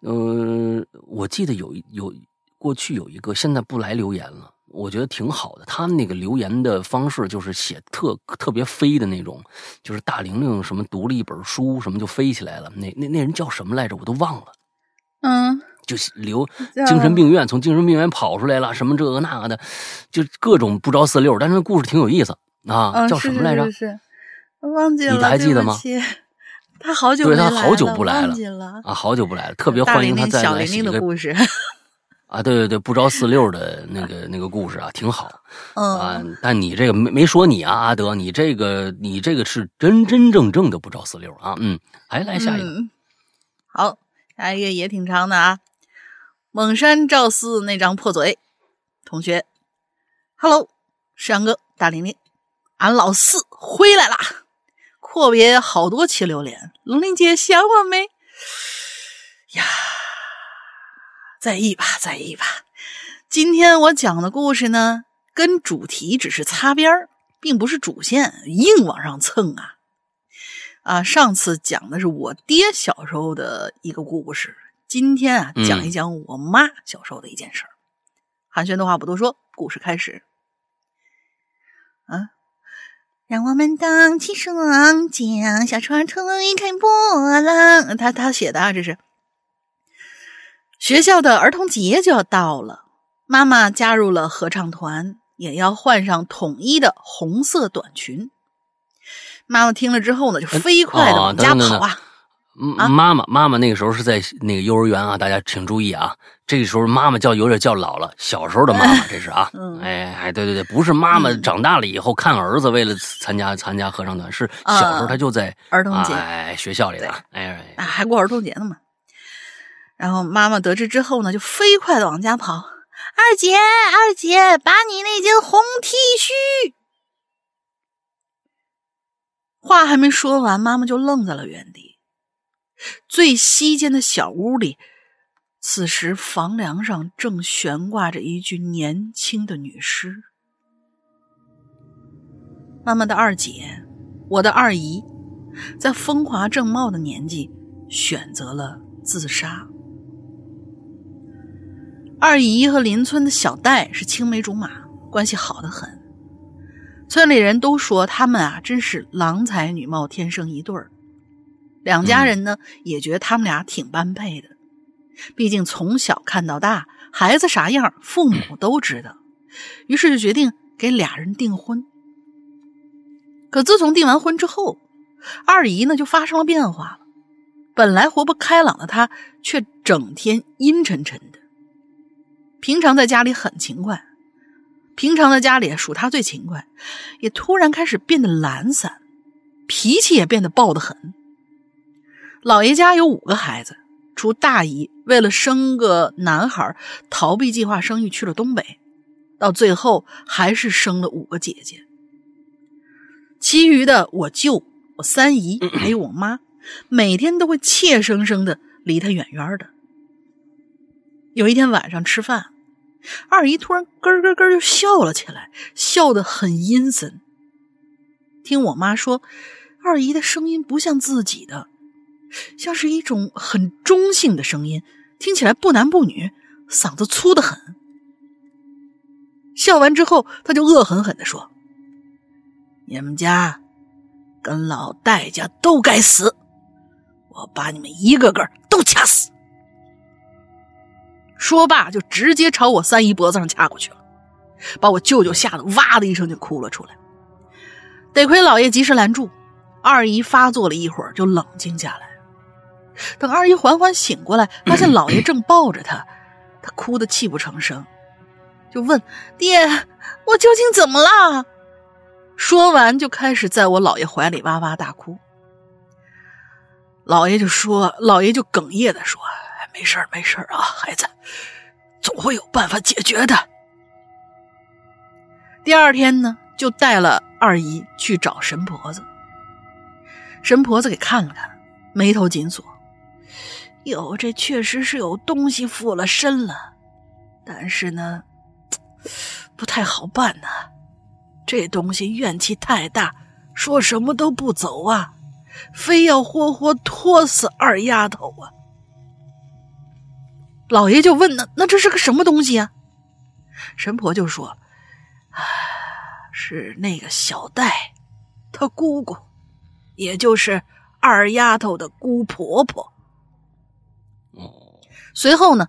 呃，我记得有有过去有一个，现在不来留言了。我觉得挺好的，他们那个留言的方式就是写特特别飞的那种，就是大玲玲什么读了一本书，什么就飞起来了。那那那人叫什么来着？我都忘了。嗯，就留精神病院，从精神病院跑出来了，什么这个那个的，就各种不着四六。但是故事挺有意思啊，叫什么来着？是忘记了，你还记得吗？他好久对他好久不来了啊，好久不来了，特别欢迎他再来写个故事。啊，对对对，不着四六的那个那个故事啊，挺好。嗯啊，但你这个没没说你啊，阿德，你这个你这个是真真正正的不着四六啊。嗯，还来下一个，好，下一个也挺长的啊。蒙山赵四那张破嘴，同学，Hello，山哥，大玲玲，俺老四回来啦！阔别好多期榴莲，龙玲姐想我没？呀。在意吧，在意吧。今天我讲的故事呢，跟主题只是擦边儿，并不是主线，硬往上蹭啊！啊，上次讲的是我爹小时候的一个故事，今天啊，讲一讲我妈小时候的一件事儿。寒暄的话不多说，故事开始。啊，让我们荡起双桨，小船推开波浪。他他写的啊，这是学校的儿童节就要到了，妈妈加入了合唱团，也要换上统一的红色短裙。妈妈听了之后呢，就飞快的往家跑啊。妈妈，妈妈那个时候是在那个幼儿园啊，大家请注意啊，这个时候妈妈叫有点叫老了，小时候的妈妈这是啊，哎哎，对对对，不是妈妈长大了以后看儿子为了参加参加合唱团，是小时候他就在儿童节。哎学校里的，哎还过儿童节呢嘛。然后妈妈得知之后呢，就飞快的往家跑，二姐二姐，把你那件红 T 恤。话还没说完，妈妈就愣在了原地。最西间的小屋里，此时房梁上正悬挂着一具年轻的女尸。妈妈的二姐，我的二姨，在风华正茂的年纪选择了自杀。二姨和邻村的小戴是青梅竹马，关系好的很。村里人都说他们啊，真是郎才女貌，天生一对儿。两家人呢也觉得他们俩挺般配的，毕竟从小看到大，孩子啥样父母都知道，于是就决定给俩人订婚。可自从订完婚之后，二姨呢就发生了变化了。本来活泼开朗的她，却整天阴沉沉的。平常在家里很勤快，平常在家里数他最勤快，也突然开始变得懒散，脾气也变得暴得很。老爷家有五个孩子，除大姨为了生个男孩逃避计划生育去了东北，到最后还是生了五个姐姐。其余的我舅、我三姨 还有我妈，每天都会怯生生的离他远远的。有一天晚上吃饭，二姨突然咯咯咯就笑了起来，笑得很阴森。听我妈说，二姨的声音不像自己的。像是一种很中性的声音，听起来不男不女，嗓子粗得很。笑完之后，他就恶狠狠的说：“你们家跟老戴家都该死，我把你们一个个都掐死。”说罢，就直接朝我三姨脖子上掐过去了，把我舅舅吓得哇的一声就哭了出来。得亏老爷及时拦住，二姨发作了一会儿就冷静下来。等二姨缓缓醒过来，发现老爷正抱着她，她哭得泣不成声，就问：“爹，我究竟怎么了？”说完就开始在我姥爷怀里哇哇大哭。老爷就说：“老爷就哽咽的说，没事儿，没事儿啊，孩子，总会有办法解决的。”第二天呢，就带了二姨去找神婆子。神婆子给看了看，眉头紧锁。哟，这确实是有东西附了身了，但是呢，不太好办呐。这东西怨气太大，说什么都不走啊，非要活活拖死二丫头啊。老爷就问：“那那这是个什么东西啊？”神婆就说：“啊，是那个小戴，他姑姑，也就是二丫头的姑婆婆。”随后呢，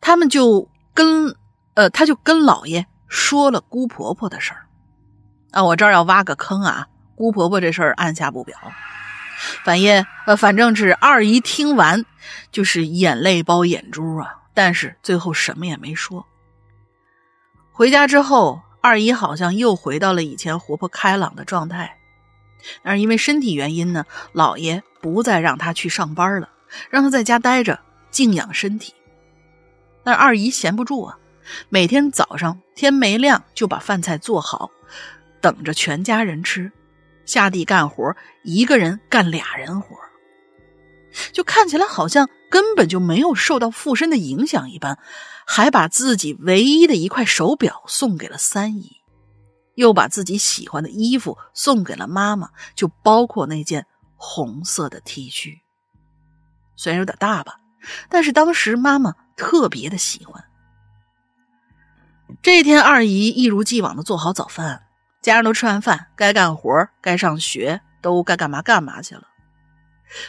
他们就跟呃，他就跟老爷说了姑婆婆的事儿啊。我这儿要挖个坑啊，姑婆婆这事儿按下不表。反正呃，反正是二姨听完就是眼泪包眼珠啊，但是最后什么也没说。回家之后，二姨好像又回到了以前活泼开朗的状态，但是因为身体原因呢，老爷不再让她去上班了，让她在家待着。静养身体，但二姨闲不住啊，每天早上天没亮就把饭菜做好，等着全家人吃，下地干活，一个人干俩人活，就看起来好像根本就没有受到附身的影响一般，还把自己唯一的一块手表送给了三姨，又把自己喜欢的衣服送给了妈妈，就包括那件红色的 T 恤，虽然有点大吧。但是当时妈妈特别的喜欢。这天，二姨一如既往的做好早饭，家人都吃完饭，该干活、该上学，都该干嘛干嘛去了。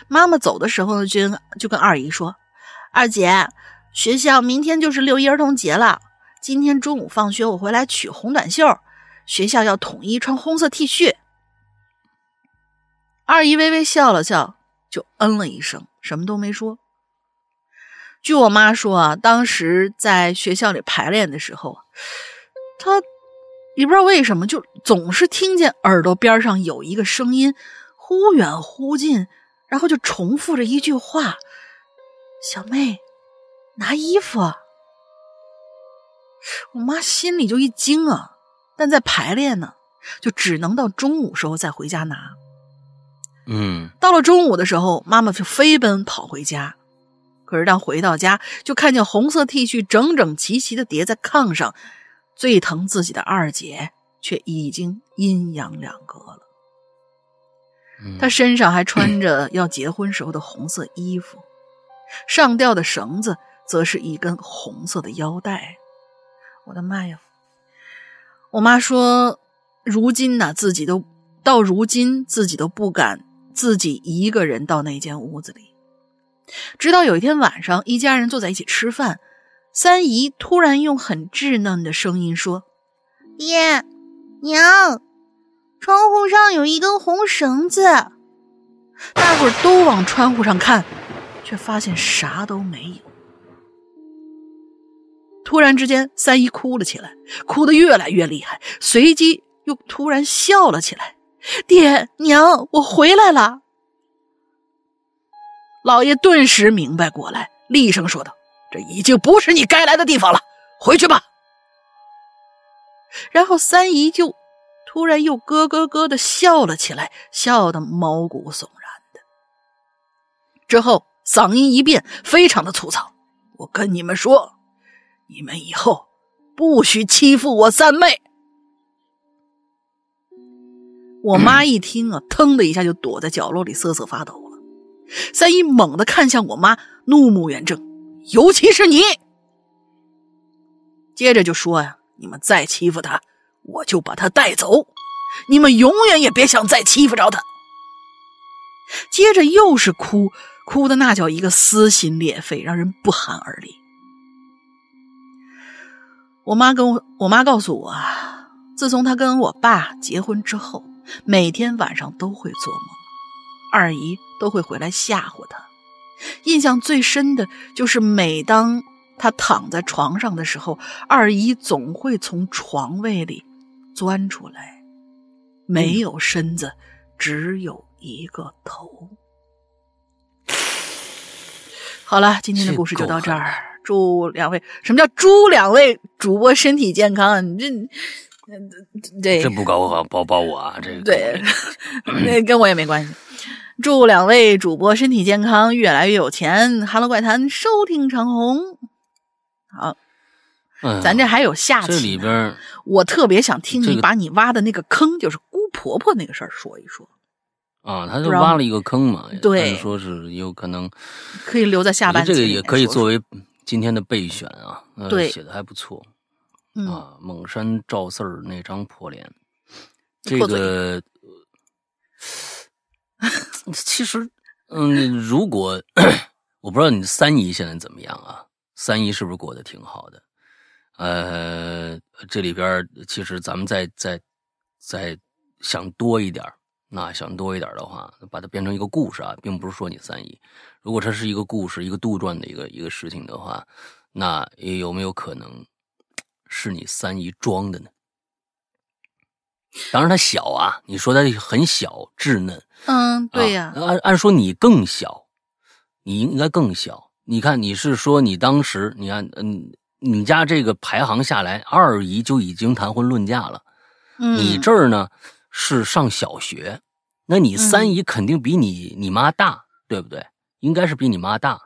妈妈走的时候呢，就就跟二姨说：“二姐，学校明天就是六一儿童节了，今天中午放学我回来取红短袖，学校要统一穿红色 T 恤。”二姨微微笑了笑，就嗯了一声，什么都没说。据我妈说啊，当时在学校里排练的时候，她也不知道为什么，就总是听见耳朵边上有一个声音，忽远忽近，然后就重复着一句话：“小妹，拿衣服。”我妈心里就一惊啊，但在排练呢，就只能到中午时候再回家拿。嗯，到了中午的时候，妈妈就飞奔跑回家。可是当回到家，就看见红色 T 恤整整齐齐的叠在炕上，最疼自己的二姐却已经阴阳两隔了。她身上还穿着要结婚时候的红色衣服，上吊的绳子则是一根红色的腰带。我的妈呀！我妈说，如今呢，自己都到如今自己都不敢自己一个人到那间屋子里。直到有一天晚上，一家人坐在一起吃饭，三姨突然用很稚嫩的声音说：“爹娘，窗户上有一根红绳子。”大伙儿都往窗户上看，却发现啥都没有。突然之间，三姨哭了起来，哭得越来越厉害，随即又突然笑了起来：“爹娘，我回来了。”老爷顿时明白过来，厉声说道：“这已经不是你该来的地方了，回去吧。”然后三姨就突然又咯咯咯的笑了起来，笑得毛骨悚然的。之后嗓音一变，非常的粗糙：“我跟你们说，你们以后不许欺负我三妹。”我妈一听啊，腾的一下就躲在角落里瑟瑟发抖了。三姨猛地看向我妈，怒目圆睁，尤其是你。接着就说呀：“你们再欺负他，我就把他带走。你们永远也别想再欺负着他。”接着又是哭，哭的那叫一个撕心裂肺，让人不寒而栗。我妈跟我，我妈告诉我啊，自从她跟我爸结婚之后，每天晚上都会做梦。二姨都会回来吓唬她，印象最深的就是每当他躺在床上的时候，二姨总会从床位里钻出来，没有身子，只有一个头。好了，今天的故事就到这儿。祝两位，什么叫祝两位主播身体健康？你这，对，这不搞好包包我啊，这个对，那 跟我也没关系。祝两位主播身体健康，越来越有钱。哈喽怪谈收听长虹，好，咱这还有下期。这里边，我特别想听你把你挖的那个坑，就是姑婆婆那个事儿说一说。啊，他就挖了一个坑嘛，对，说是有可能可以留在下半。这个也可以作为今天的备选啊，对，写的还不错。啊，蒙山赵四儿那张破脸，这个。其实，嗯，如果我不知道你三姨现在怎么样啊？三姨是不是过得挺好的？呃，这里边其实咱们再再再想多一点那想多一点的话，把它变成一个故事啊，并不是说你三姨。如果这是一个故事，一个杜撰的一个一个事情的话，那有没有可能是你三姨装的呢？当然，他小啊，你说他很小稚嫩，嗯，对呀。按按说你更小，你应该更小。你看，你是说你当时，你看，嗯，你家这个排行下来，二姨就已经谈婚论嫁了，嗯，你这儿呢是上小学，那你三姨肯定比你你妈大，对不对？应该是比你妈大，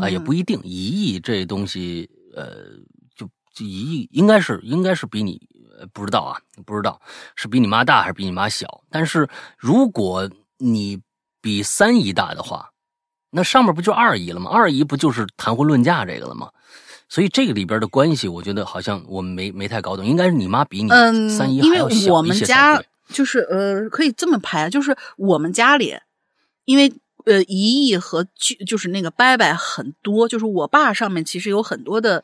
啊，也不一定，一亿这东西，呃，就就一亿，应该是应该是比你。不知道啊，不知道是比你妈大还是比你妈小。但是如果你比三姨大的话，那上面不就二姨了吗？二姨不就是谈婚论嫁这个了吗？所以这个里边的关系，我觉得好像我们没没太搞懂，应该是你妈比你嗯，三姨还要小我一些才们家。就是呃，可以这么排，就是我们家里，因为呃姨姨和舅就是那个伯伯很多，就是我爸上面其实有很多的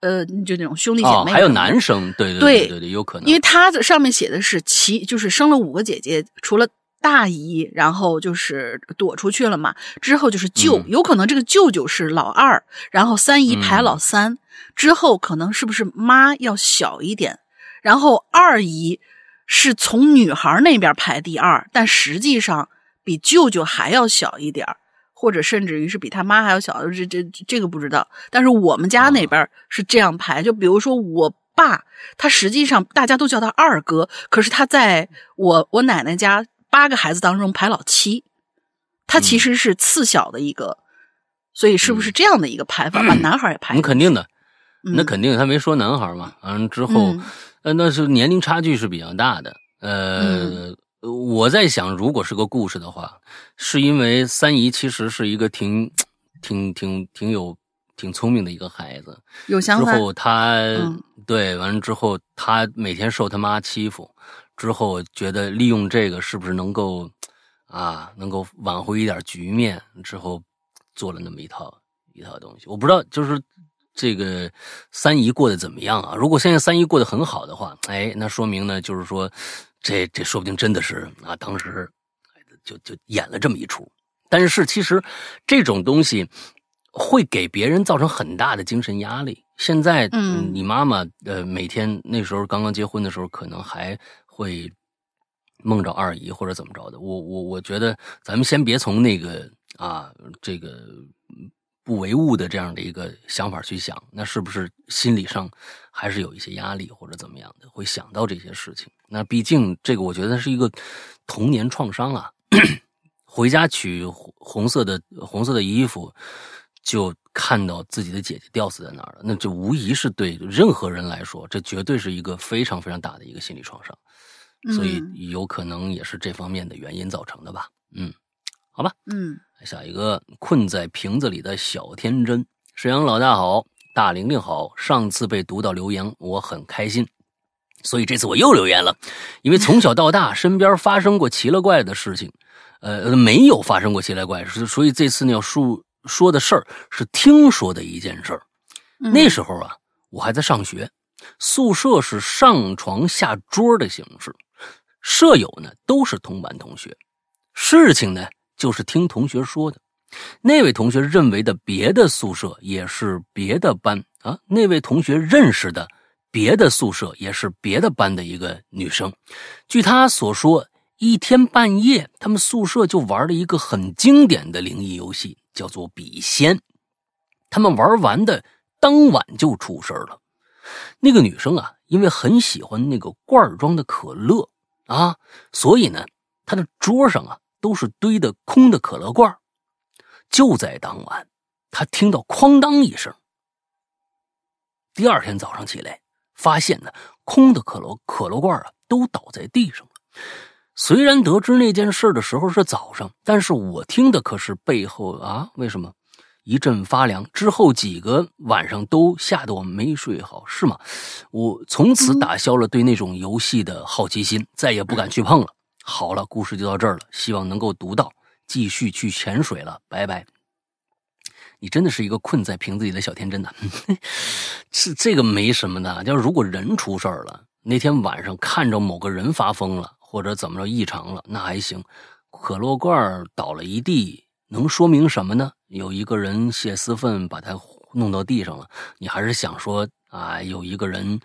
呃，就那种兄弟姐哦，妹，还有男生，对对对对对，有可能，因为他的上面写的是其就是生了五个姐姐，除了大姨，然后就是躲出去了嘛，之后就是舅，嗯有可能这个舅舅是老二，然后三姨排嗯。老三，之后可能是不是妈要小一点，然后二姨是从女孩那边排第二，但实际上比舅舅还要小一点儿或者甚至于是比他妈还要小，这这这个不知道。但是我们家那边是这样排，就比如说我爸，他实际上大家都叫他二哥，可是他在我我奶奶家八个孩子当中排老七，他其实是次小的一个，所以是不是这样的一个排法，把 男孩也排进去？那肯定的，嗯，那肯定他没说男孩嘛，完了之后，嗯呃，那是年龄差距是比较大的。呃，我在想，如果是个故事的话，是因为三姨其实是一个挺、挺、挺、挺有、挺聪明的一个孩子。之有想法。后他、嗯对完了之后，他每天受他妈欺负，之后觉得利用这个是不是能够啊，能够挽回一点局面，之后做了那么一套一套东西。我不知道，就是这个三姨过得怎么样啊？如果现在三姨过得很好的话，哎，那说明呢，就是说这这说不定真的是啊，当时就就演了这么一出。但是其实这种东西会给别人造成很大的精神压力。现在，嗯你妈妈呃，每天那时候刚刚结婚的时候，可能还会梦着二姨或者怎么着的。我我我觉得，咱们先别从那个啊这个嗯不唯物的这样的一个想法去想，那是不是心理上还是有一些压力或者怎么样的，会想到这些事情？那毕竟这个，我觉得是一个童年创伤啊。回家取红红色的红色的衣服，就看到自己的姐姐吊死在那儿了，那这无疑是对任何人来说，这绝对是一个非常非常大的一个心理创伤，所以嗯有可能也是这方面的原因造成的吧。嗯，好吧，嗯下一个困在瓶子里的小天真，沈阳老大好，大玲玲好，上次被读到留言，我很开心。所以这次我又留言了，因为从小到大身边发生过奇了怪的事情，呃，没有发生过奇了怪的事，所以这次呢要说说的事儿是听说的一件事儿。嗯那时候啊，我还在上学，宿舍是上床下桌的形式，舍友呢都是同班同学。事情呢就是听同学说的，那位同学认为的别的宿舍也是别的班啊，那位同学认识的别的宿舍也是别的班的一个女生。据他所说，一天半夜他们宿舍就玩了一个很经典的灵异游戏，叫做笔仙。他们玩完的当晚就出事了。那个女生啊，因为很喜欢那个罐装的可乐啊，所以呢，她的桌上啊都是堆的空的可乐罐。就在当晚，他听到哐当一声。第二天早上起来，发现呢，空的可乐可乐罐啊都倒在地上了。虽然得知那件事的时候是早上，但是我听的可是背后啊，为什么？一阵发凉，之后几个晚上都吓得我没睡好，是吗？我从此打消了对那种游戏的好奇心，再也不敢去碰了。好了，故事就到这儿了，希望能够读到，继续去潜水了，拜拜。你真的是一个困在瓶子里的小天真呐，这这个没什么的。就是如果人出事儿了，那天晚上看着某个人发疯了，或者怎么着异常了，那还行。可乐罐倒了一地，能说明什么呢？有一个人泄私愤，把它弄到地上了。你还是想说啊，有一个人，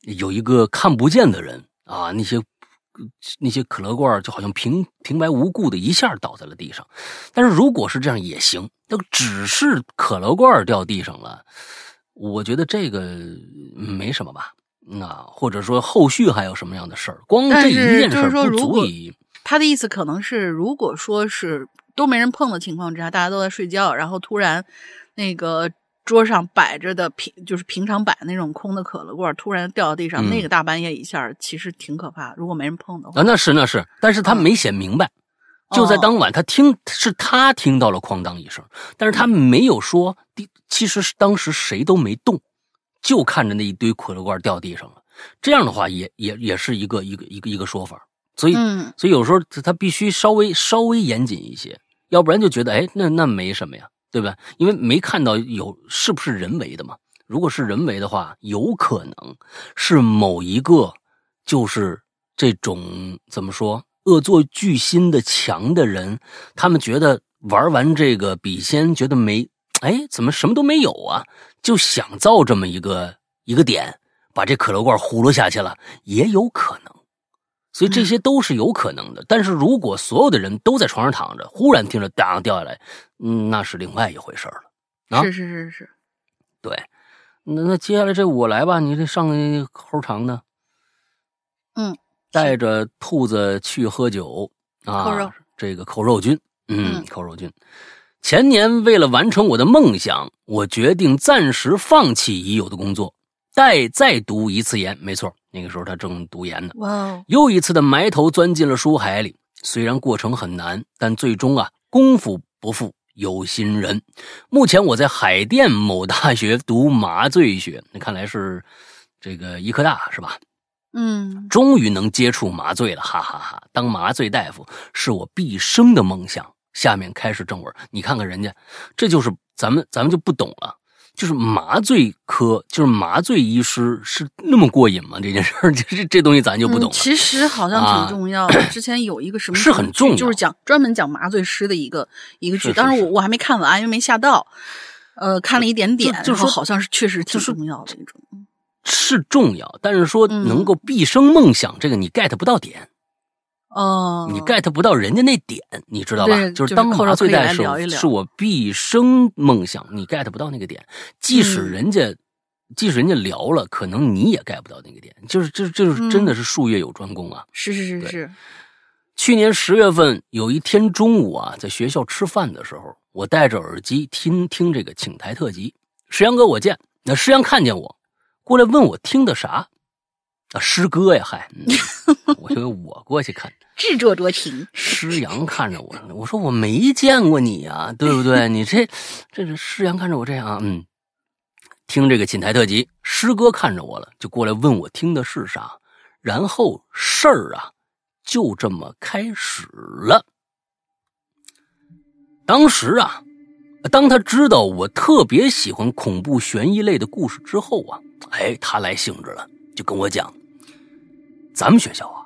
有一个看不见的人啊，那些那些可乐罐就好像平平白无故的一下倒在了地上。但是如果是这样也行，那只是可乐罐掉地上了，我觉得这个没什么吧。那或者说后续还有什么样的事儿？光这一件事不足以。他的意思可能是，如果说是都没人碰的情况之下，大家都在睡觉，然后突然那个桌上摆着的平就是平常摆那种空的可乐罐突然掉到地上，嗯那个大半夜一下其实挺可怕。如果没人碰的话，啊，那是那是，但是他没写明白。就在当晚，他听是他听到了哐当一声，但是他没有说第其实是当时谁都没动，就看着那一堆可乐罐掉地上了。这样的话，也也也是一个一个一个一个说法。所以，嗯所以有时候他他必须稍微稍微严谨一些，要不然就觉得哎，那那没什么呀，对吧？因为没看到有是不是人为的嘛。如果是人为的话，有可能是某一个就是这种怎么说恶作剧心的强的人，他们觉得玩完这个笔仙，觉得没哎怎么什么都没有啊，就想造这么一个一个点，把这可乐罐葫芦下去了，也有可能。所以这些都是有可能的，但是如果所有的人都在床上躺着，忽然听着当掉下来，嗯，那是另外一回事儿了。啊是是是是，对，那那接下来这我来吧，你这上个猴肠呢？嗯，带着兔子去喝酒啊，这个扣肉君，嗯，嗯扣肉君。前年为了完成我的梦想，我决定暂时放弃已有的工作，待再读一次研。没错，那个时候他正读研呢。哇哦，又一次的埋头钻进了书海里。虽然过程很难，但最终啊，功夫不负有心人。目前我在海淀某大学读麻醉学，那看来是这个医科大是吧？嗯终于能接触麻醉了，哈哈哈当麻醉大夫是我毕生的梦想。下面开始正文，你看看人家，这就是咱们咱们就不懂了。就是麻醉科，就是麻醉医师是那么过瘾吗？这件事儿，这这这东西咱就不懂了。嗯其实好像啊挺重要的。之前有一个什么是很重要就是讲专门讲麻醉师的一个一个剧，是是是当然我我还没看完，因为没下到。呃，看了一点点，就是说好像是确实挺重要的那种。是重要，但是说嗯能够毕生梦想，这个你 get 不到点，哦，你 get 不到人家那点，你知道吧？就是是当麻醉大夫是我毕生梦想，你 get 不到那个点，即使嗯人家。即使人家聊了，可能你也 get 不到那个点，就是这这就是真的是术业有专攻啊！是是是对是，去年十月份有一天中午啊，在学校吃饭的时候，我戴着耳机听听这个请台特辑。石阳哥我见，那石阳看见我，过来问我听的啥啊？诗歌呀，嗨，嗯我就我过去看。自作多情。施阳看着我，我说我没见过你啊，对不对？你这这是施阳看着我这样啊，嗯，听这个寝台特辑，师哥看着我了，就过来问我听的是啥，然后事儿啊就这么开始了。当时啊，当他知道我特别喜欢恐怖悬疑类的故事之后啊，哎，他来兴致了，就跟我讲，咱们学校啊。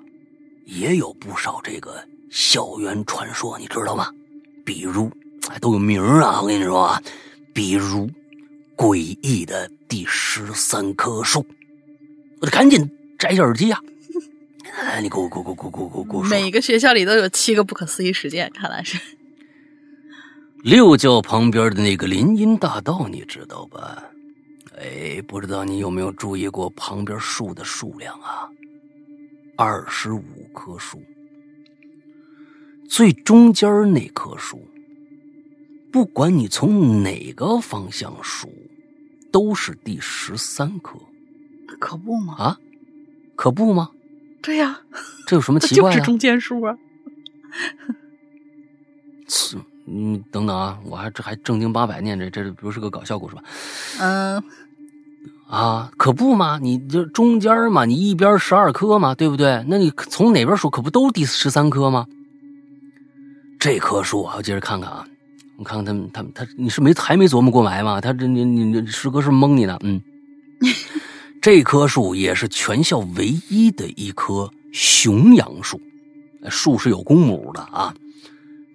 也有不少这个校园传说，你知道吗？比如，哎，都有名啊！我跟你说啊，比如诡异的第十三棵树，我得赶紧摘下耳机呀、哎，你给我，给我，给我，给我，给我，给我说。每个学校里都有七个不可思议事件，看来是。六教旁边的那个林荫大道，你知道吧？哎，不知道你有没有注意过旁边树的数量啊？二十五棵树，最中间那棵树，不管你从哪个方向数，都是第十三棵可不吗？啊，可不吗？对呀、这有什么奇怪的？就是中间数啊。是嗯，等等啊，我还这还正经八百念这，这不是个搞笑故事吧？嗯，啊，可不嘛，你就中间嘛，你一边十二颗嘛，对不对？那你从哪边数，可不都第十三颗吗？这棵树啊，我接着看看啊，我看看他们，他们，他，你是没还没琢磨过来吗？他这你你你师哥是蒙你呢，嗯，这棵树也是全校唯一的一棵雄杨树，树是有公母的啊。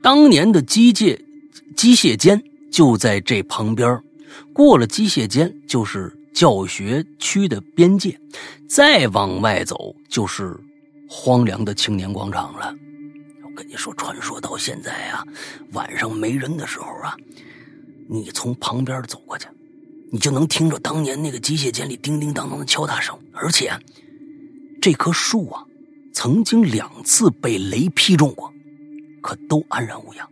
当年的机械机械间就在这旁边，过了机械间就是教学区的边界，再往外走就是荒凉的青年广场了。我跟你说，传说到现在啊，晚上没人的时候啊，你从旁边走过去，你就能听着当年那个机械间里叮叮当当的敲打声，而且这棵树啊，曾经两次被雷劈中过，可都安然无恙。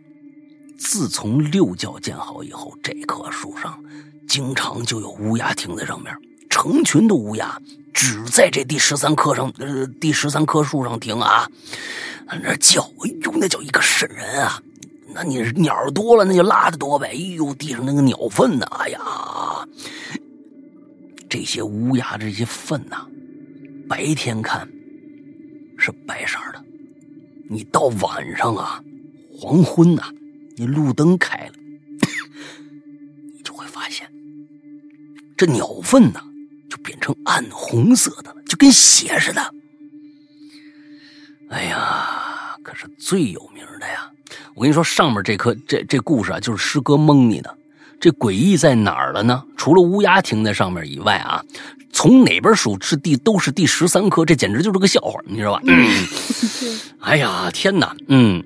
自从六教建好以后，这棵树上经常就有乌鸦停在上面，成群的乌鸦只在这第十三棵上，呃，第十三棵树上停啊，那叫，哎呦，那叫一个瘆人啊！那你鸟多了，那就拉的多呗。哎呦，地上那个鸟粪呐，哎呀，这些乌鸦这些粪呐，白天看是白色的，你到晚上啊，黄昏呐，你路灯开了，你就会发现，这鸟粪呢，就变成暗红色的了，就跟血似的。哎呀，可是最有名的呀！我跟你说，上面这颗这这故事啊，就是师哥蒙你的。这诡异在哪儿了呢？除了乌鸦停在上面以外啊，从哪边数是第都是第十三颗，这简直就是个笑话，你知道吧？哎呀，天哪！嗯，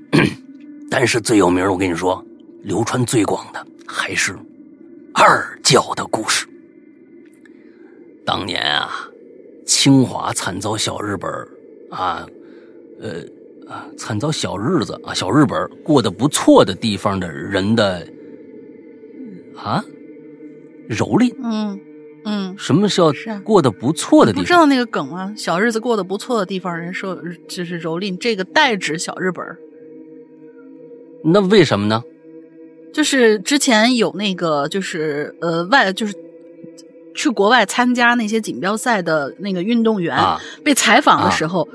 但是最有名，我跟你说，流传最广的还是二教的故事。当年啊，清华惨遭小日本啊。呃啊，惨遭小日子啊，小日本过得不错的地方的人的啊蹂躏，嗯嗯，什么叫过得不错的地方？不知道那个梗吗？小日子过得不错的地方，人说就是蹂躏，这个代指小日本。那为什么呢？就是之前有那个，就是呃外，就是去国外参加那些锦标赛的那个运动员被采访的时候。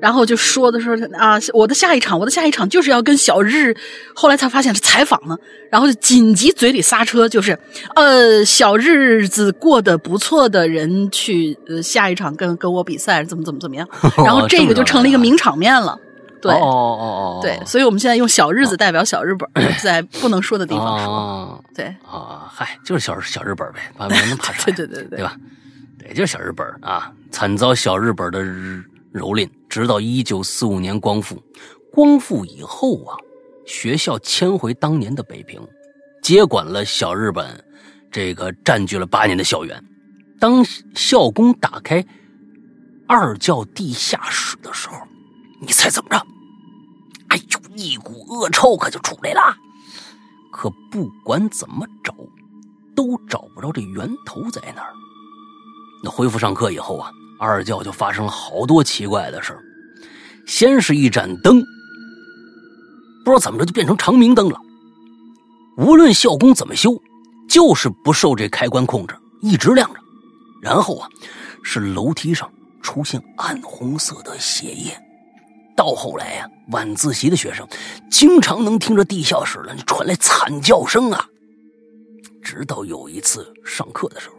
然后就说的说啊，我的下一场，我的下一场就是要跟小日，后来才发现是采访呢，然后就紧急嘴里刹车，就是呃，小日子过得不错的人去呃下一场跟跟我比赛，怎么怎么怎么样，然后这个就成了一个名场面了，对，哦哦哦，对，所以我们现在用小日子代表小日本，在不能说的地方说，对，啊，嗨，就是小小日本呗，把别人爬出来，对对对对，对吧？对，就是小日本啊，惨遭小日本的。蹂躏，直到一九四五年光复。光复以后啊，学校迁回当年的北平，接管了小日本这个占据了八年的校园。当校工打开二教地下室的时候，你猜怎么着？哎呦，一股恶臭可就出来了。可不管怎么找，都找不着这源头在哪儿。那恢复上课以后啊。二教就发生了好多奇怪的事儿，先是一盏灯，不知道怎么着就变成长明灯了。无论校工怎么修，就是不受这开关控制，一直亮着。然后啊，是楼梯上出现暗红色的血液。到后来呀，晚自习的学生经常能听着地下室里传来惨叫声啊。直到有一次上课的时候，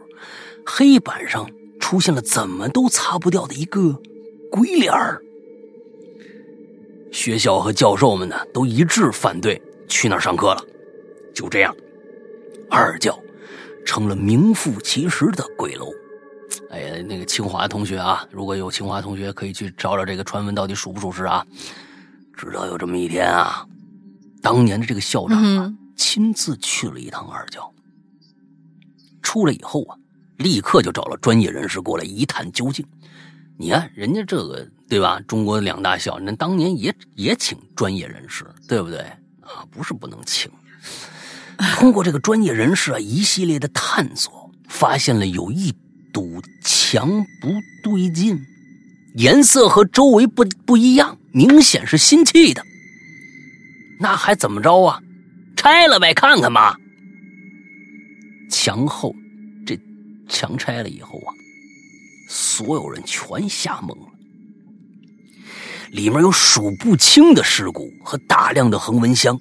黑板上。出现了怎么都擦不掉的一个鬼脸儿，学校和教授们呢都一致反对去那儿上课了。就这样，二教成了名副其实的鬼楼。哎呀，那个清华同学啊，如果有清华同学可以去找找这个传闻到底属不属实啊？直到有这么一天啊，当年的这个校长啊亲自去了一趟二教，出来以后啊。立刻就找了专业人士过来一探究竟。你看人家这个对吧？中国两大校，那当年也也请专业人士，对不对啊？不是不能请。通过这个专业人士啊一系列的探索，发现了有一堵墙不对劲，颜色和周围不不一样，明显是新砌的。那还怎么着啊？拆了呗，看看吧。墙后。这墙拆了以后啊，所有人全吓懵了。里面有数不清的尸骨和大量的恒温箱、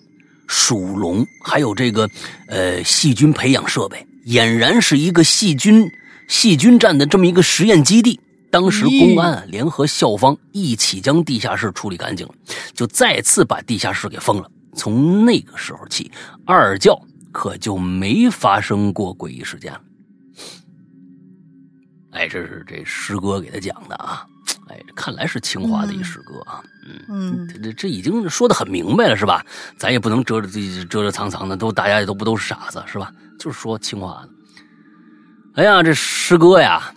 鼠笼，还有这个呃细菌培养设备，俨然是一个细菌细菌战的这么一个实验基地。当时公安联合校方一起将地下室处理干净了，就再次把地下室给封了。从那个时候起，二教可就没发生过诡异事件了。哎，这是这师哥给他讲的啊！哎，看来是清华的一师哥啊。嗯，这这已经说的很明白了，是吧？咱也不能遮着自己遮遮藏藏的，都大家也都不都是傻子，是吧？就是说清华的。哎呀，这师哥呀，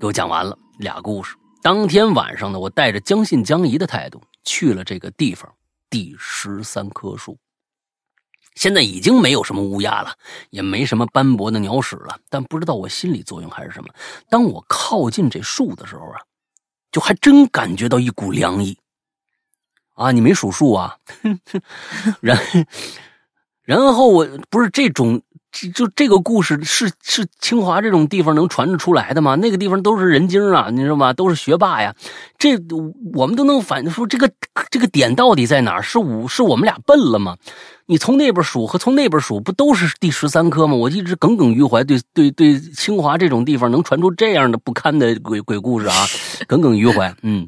给我讲完了俩故事。当天晚上呢，我带着将信将疑的态度去了这个地方，第十三棵树。现在已经没有什么乌鸦了，也没什么斑驳的鸟屎了，但不知道我心理作用还是什么。当我靠近这树的时候啊，就还真感觉到一股凉意。啊，你没数数啊？然 然后我不是这种，就这个故事是是清华这种地方能传得出来的吗？那个地方都是人精啊，你知道吗？都是学霸呀。这我们都能反说这个这个点到底在哪儿？是我是我们俩笨了吗？你从那边数和从那边数不都是第十三颗吗？我一直耿耿于怀，对对对，清华这种地方能传出这样的不堪的鬼鬼故事啊，耿耿于怀。嗯。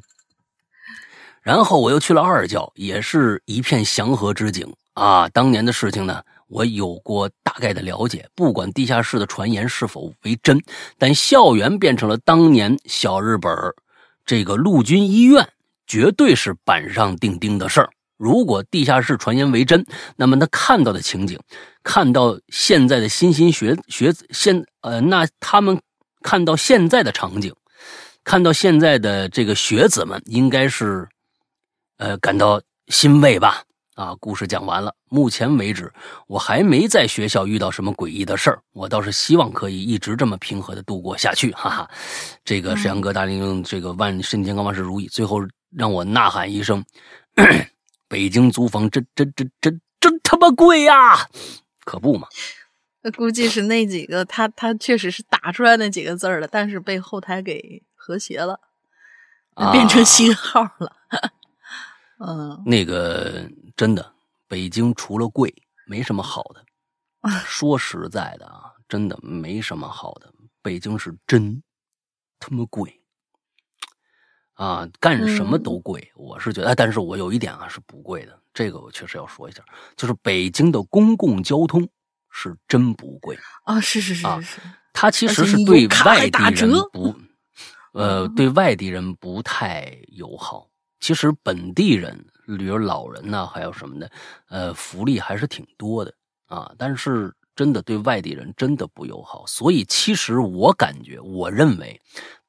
然后我又去了二教，也是一片祥和之景啊。当年的事情呢，我有过大概的了解。不管地下室的传言是否为真，但校园变成了当年小日本这个陆军医院，绝对是板上钉钉的事儿。如果地下室传言为真，那么他看到的情景，看到现在的新兴学学子现呃，那他们看到现在的场景，看到现在的这个学子们，应该是。呃，感到欣慰吧？啊，故事讲完了。目前为止，我还没在学校遇到什么诡异的事儿。我倒是希望可以一直这么平和的度过下去，哈哈。这个沈阳哥大玲，这个万身体健康，万事如意。最后让我呐喊一声：北京租房真真真真真他妈贵呀！可不嘛？那估计是那几个，他他确实是打出来那几个字了，但是被后台给和谐了，变成新号了。嗯，那个真的，北京除了贵，没什么好的。说实在的啊，真的没什么好的。北京是真他妈贵啊，干什么都贵。我是觉得，但是我有一点啊是不贵的，这个我确实要说一下，就是北京的公共交通是真不贵啊。是是是是，它其实是对外地人不，呃，对外地人不太友好。其实本地人，比如老人呢，还有什么的，呃，福利还是挺多的啊。但是真的对外地人真的不友好。所以其实我感觉，我认为，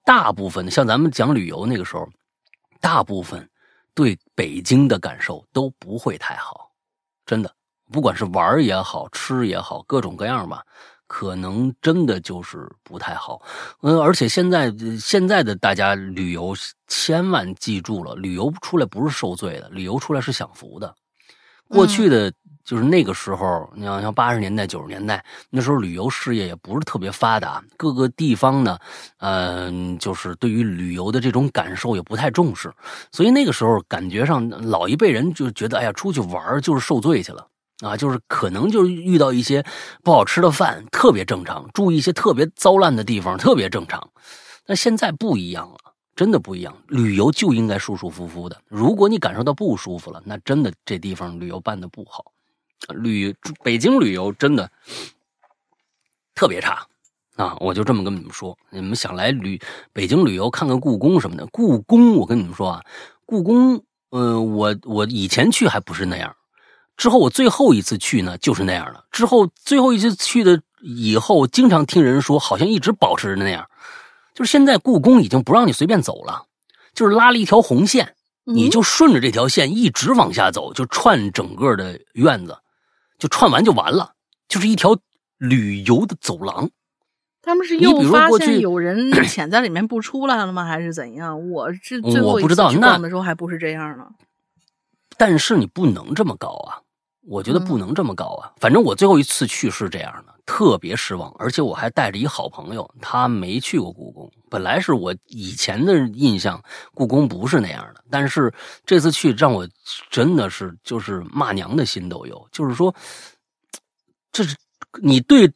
大部分像咱们讲旅游那个时候，大部分对北京的感受都不会太好。真的，不管是玩也好吃也好，各种各样吧。可能真的就是不太好，嗯，而且现在现在的大家旅游千万记住了，旅游出来不是受罪的，旅游出来是享福的。过去的就是那个时候，你像像八十年代、九十年代那时候，旅游事业也不是特别发达，各个地方呢，嗯，就是对于旅游的这种感受也不太重视，所以那个时候感觉上老一辈人就觉得，哎呀，出去玩就是受罪去了。啊，就是可能就是遇到一些不好吃的饭，特别正常；住一些特别糟烂的地方，特别正常。但现在不一样了，真的不一样。旅游就应该舒舒服服的。如果你感受到不舒服了，那真的这地方旅游办的不好。旅北京旅游真的特别差啊！我就这么跟你们说，你们想来旅北京旅游看看故宫什么的，故宫我跟你们说啊，故宫，嗯，我我以前去还不是那样。之后我最后一次去呢，就是那样的。之后最后一次去的以后，经常听人说，好像一直保持着那样。就是现在故宫已经不让你随便走了，就是拉了一条红线，你就顺着这条线一直往下走，就串整个的院子，就串完就完了，就是一条旅游的走廊。他们是又发现有人 潜在里面不出来了吗？还是怎样？我是最后一次去逛的时候还不是这样呢。但是你不能这么搞啊！我觉得不能这么搞啊！反正我最后一次去是这样的，特别失望。而且我还带着一好朋友，他没去过故宫。本来是我以前的印象，故宫不是那样的。但是这次去让我真的是就是骂娘的心都有。就是说，这是你对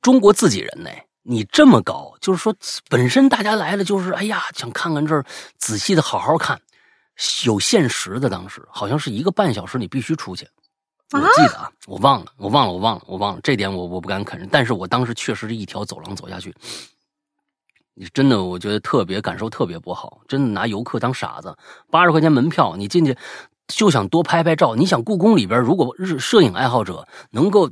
中国自己人呢？你这么搞，就是说本身大家来了就是哎呀，想看看这儿，仔细的好好看，有限时的。当时好像是一个半小时，你必须出去。我记得啊，我忘了，我忘了，我忘了，我忘了这点，我我不敢肯认。但是我当时确实是一条走廊走下去，你真的，我觉得特别感受特别不好，真的拿游客当傻子。八十块钱门票，你进去就想多拍拍照。你想故宫里边，如果日摄影爱好者能够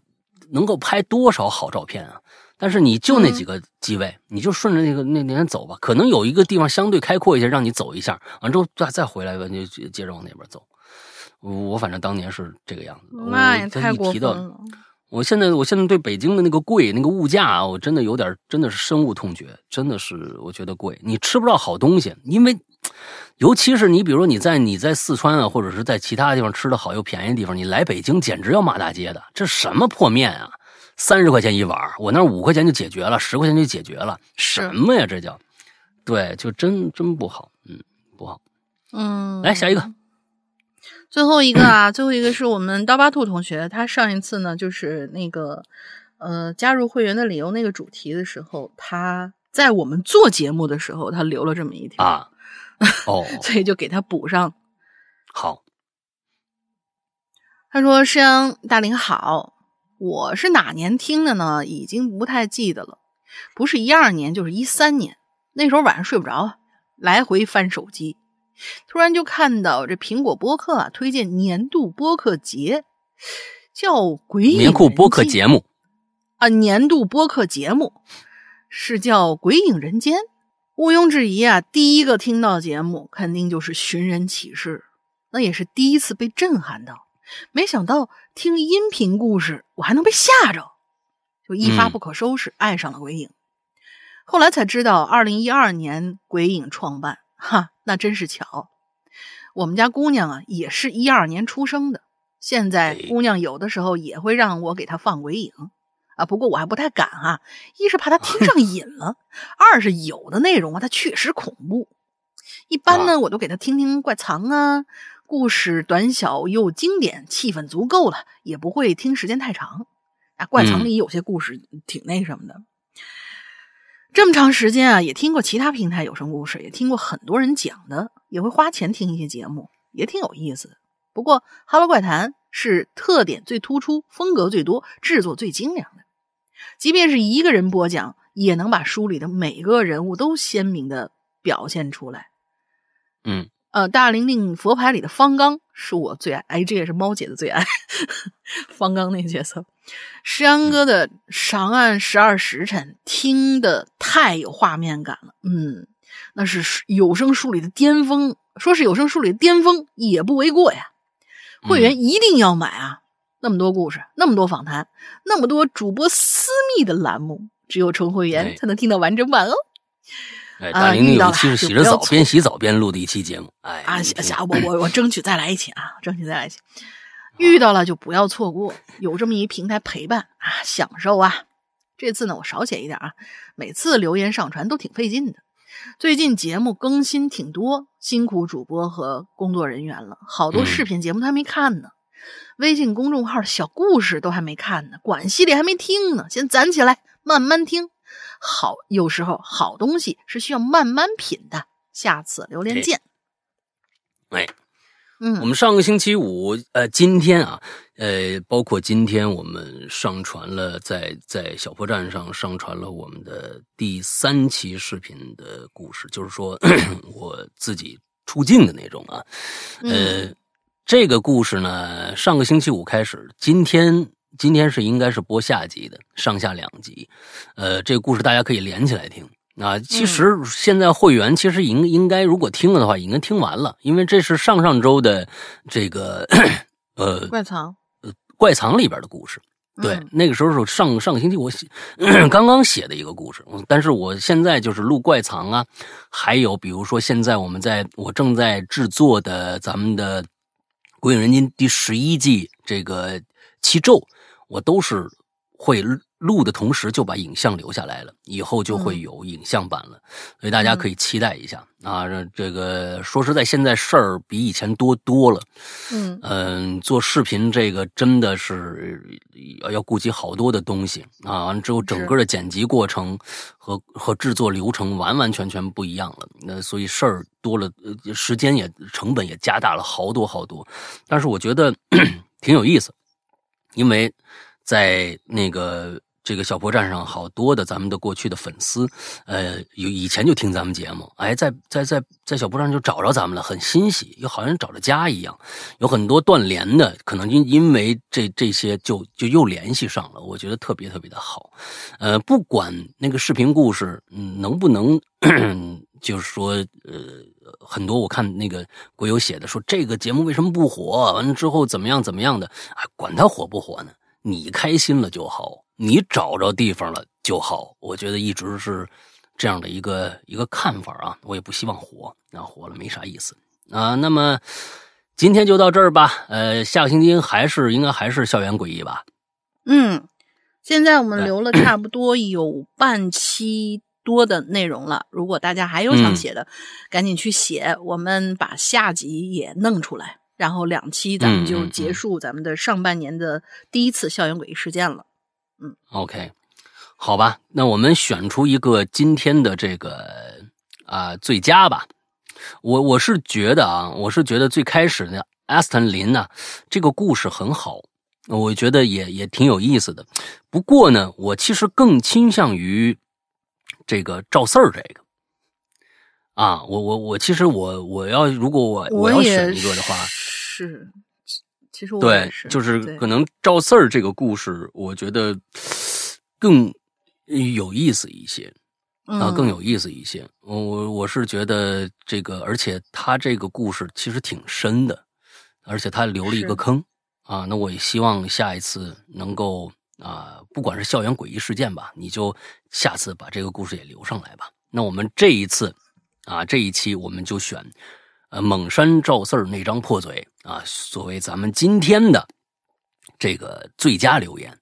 能够拍多少好照片啊？但是你就那几个机位，你就顺着那个那那边走吧。可能有一个地方相对开阔一些，让你走一下，完之后再再回来吧，就接着往那边走。我反正当年是这个样子，那也太过分了。我现在，我现在对北京的那个贵，那个物价啊，我真的有点，真的是深恶痛绝。真的是，我觉得贵，你吃不到好东西，因为尤其是你，比如说你在你在四川啊，或者是在其他地方吃的好又便宜的地方，你来北京简直要骂大街的。这什么破面啊，三十块钱一碗，我那五块钱就解决了，十块钱就解决了，什么呀？这叫，对，就真真不好，嗯，不好。嗯，来下一个，最后一个啊，最后一个是我们刀疤兔同学，他上一次呢就是那个呃加入会员的理由那个主题的时候，他在我们做节目的时候，他留了这么一条啊，哦，所以就给他补上。好，他说：“师阳大林好，我是哪年听的呢？已经不太记得了，不是一二年就是一三年。那时候晚上睡不着，来回翻手机。”突然就看到这苹果播客啊，推荐年度播客节，叫《鬼影年度播客节目啊，年度播客节目是叫《鬼影人间》。毋庸置疑啊，第一个听到节目肯定就是《寻人启事》，那也是第一次被震撼到。没想到听音频故事，我还能被吓着，就一发不可收拾，爱上了鬼影。后来才知道，二零一二年鬼影创办。哈，那真是巧。我们家姑娘啊，也是一二年出生的。现在姑娘有的时候也会让我给她放鬼影啊，不过我还不太敢啊。一是怕她听 上瘾了，二是有的内容啊，它确实恐怖。一般呢，我都给她听听怪藏啊，故事短小又经典，气氛足够了，也不会听时间太长。啊，怪藏里有些故事挺那什么的。这么长时间啊，也听过其他平台有声故事，也听过很多人讲的，也会花钱听一些节目，也挺有意思。不过《哈喽怪谈》是特点最突出、风格最多、制作最精良的，即便是一个人播讲，也能把书里的每个人物都鲜明的表现出来。嗯。呃，大玲玲佛牌里的方刚是我最爱，哎，这也是猫姐的最爱。方刚那个角色，石阳哥的《上岸十二时辰》听的太有画面感了，嗯，那是有声书里的巅峰，说是有声书里的巅峰也不为过呀。会员一定要买啊！那么多故事，那么多访谈，那么多主播私密的栏目，只有充会员才能听到完整版哦。哎，大玲玲有一期是洗着澡，边洗澡边录的一期节目。哎，啊，下我我我争取再来一期啊，争取再来一期。遇到了就不要错过，有这么一平台陪伴啊，享受啊。这次呢，我少写一点啊，每次留言上传都挺费劲的。最近节目更新挺多，辛苦主播和工作人员了。好多视频节目都还没看呢，微信公众号小故事都还没看呢，管系列还没听呢，先攒起来慢慢听。好，有时候好东西是需要慢慢品的。下次榴莲见。哎，嗯，我们上个星期五，呃，今天啊，呃，包括今天我们上传了，在在小破站上上传了我们的第三期视频的故事，就是说 我自己出镜的那种啊。呃，这个故事呢，上个星期五开始，今天。今天是应该是播下集的，上下两集，呃，这个故事大家可以连起来听啊。其实现在会员其实应应该如果听了的话，应该听完了，因为这是上上周的这个呃怪藏呃怪藏里边的故事。对，那个时候是上上个星期我写 刚刚写的一个故事，但是我现在就是录怪藏啊，还有比如说现在我们在我正在制作的咱们的《鬼影人间》第十一季这个七咒。我都是会录的同时就把影像留下来了，以后就会有影像版了，所以大家可以期待一下啊！这个说实在，现在事儿比以前多多了。嗯嗯，做视频这个真的是要要顾及好多的东西啊！完了之后，整个的剪辑过程和和制作流程完完全全不一样了。那所以事儿多了，时间也成本也加大了好多好多。但是我觉得 挺有意思。因为，在那个这个小破站上，好多的咱们的过去的粉丝，呃，有以前就听咱们节目，哎，在在在在小破站就找着咱们了，很欣喜，又好像找着家一样。有很多断联的，可能因因为这这些就就又联系上了，我觉得特别特别的好。呃，不管那个视频故事，能不能，就是说，呃。很多我看那个国友写的说这个节目为什么不火？完了之后怎么样怎么样的？啊，管他火不火呢？你开心了就好，你找着地方了就好。我觉得一直是这样的一个一个看法啊，我也不希望活，啊，活了没啥意思啊。那么今天就到这儿吧，呃，下个星期还是应该还是校园诡异吧？嗯，现在我们留了 差不多有半期多的内容了，如果大家还有想写的，赶紧去写，我们把下集也弄出来，然后两期咱们就结束咱们的上半年的第一次校园诡异事件了。嗯，OK。好吧，那我们选出一个今天的这个啊最佳吧。我我是觉得啊，我是觉得最开始呢阿斯顿林呢，这个故事很好，我觉得也也挺有意思的。不过呢，我其实更倾向于这个赵四儿这个啊，我我我其实我我要如果我我要选一个的话，是其实我对，就是可能赵四儿这个故事，我觉得更。有意思一些，啊，更有意思一些。我我我是觉得这个，而且他这个故事其实挺深的，而且他留了一个坑啊。那我也希望下一次能够啊，不管是校园诡异事件吧，你就下次把这个故事也留上来吧。那我们这一次啊，这一期我们就选呃蒙山赵四儿那张破嘴啊，作为咱们今天的这个最佳留言。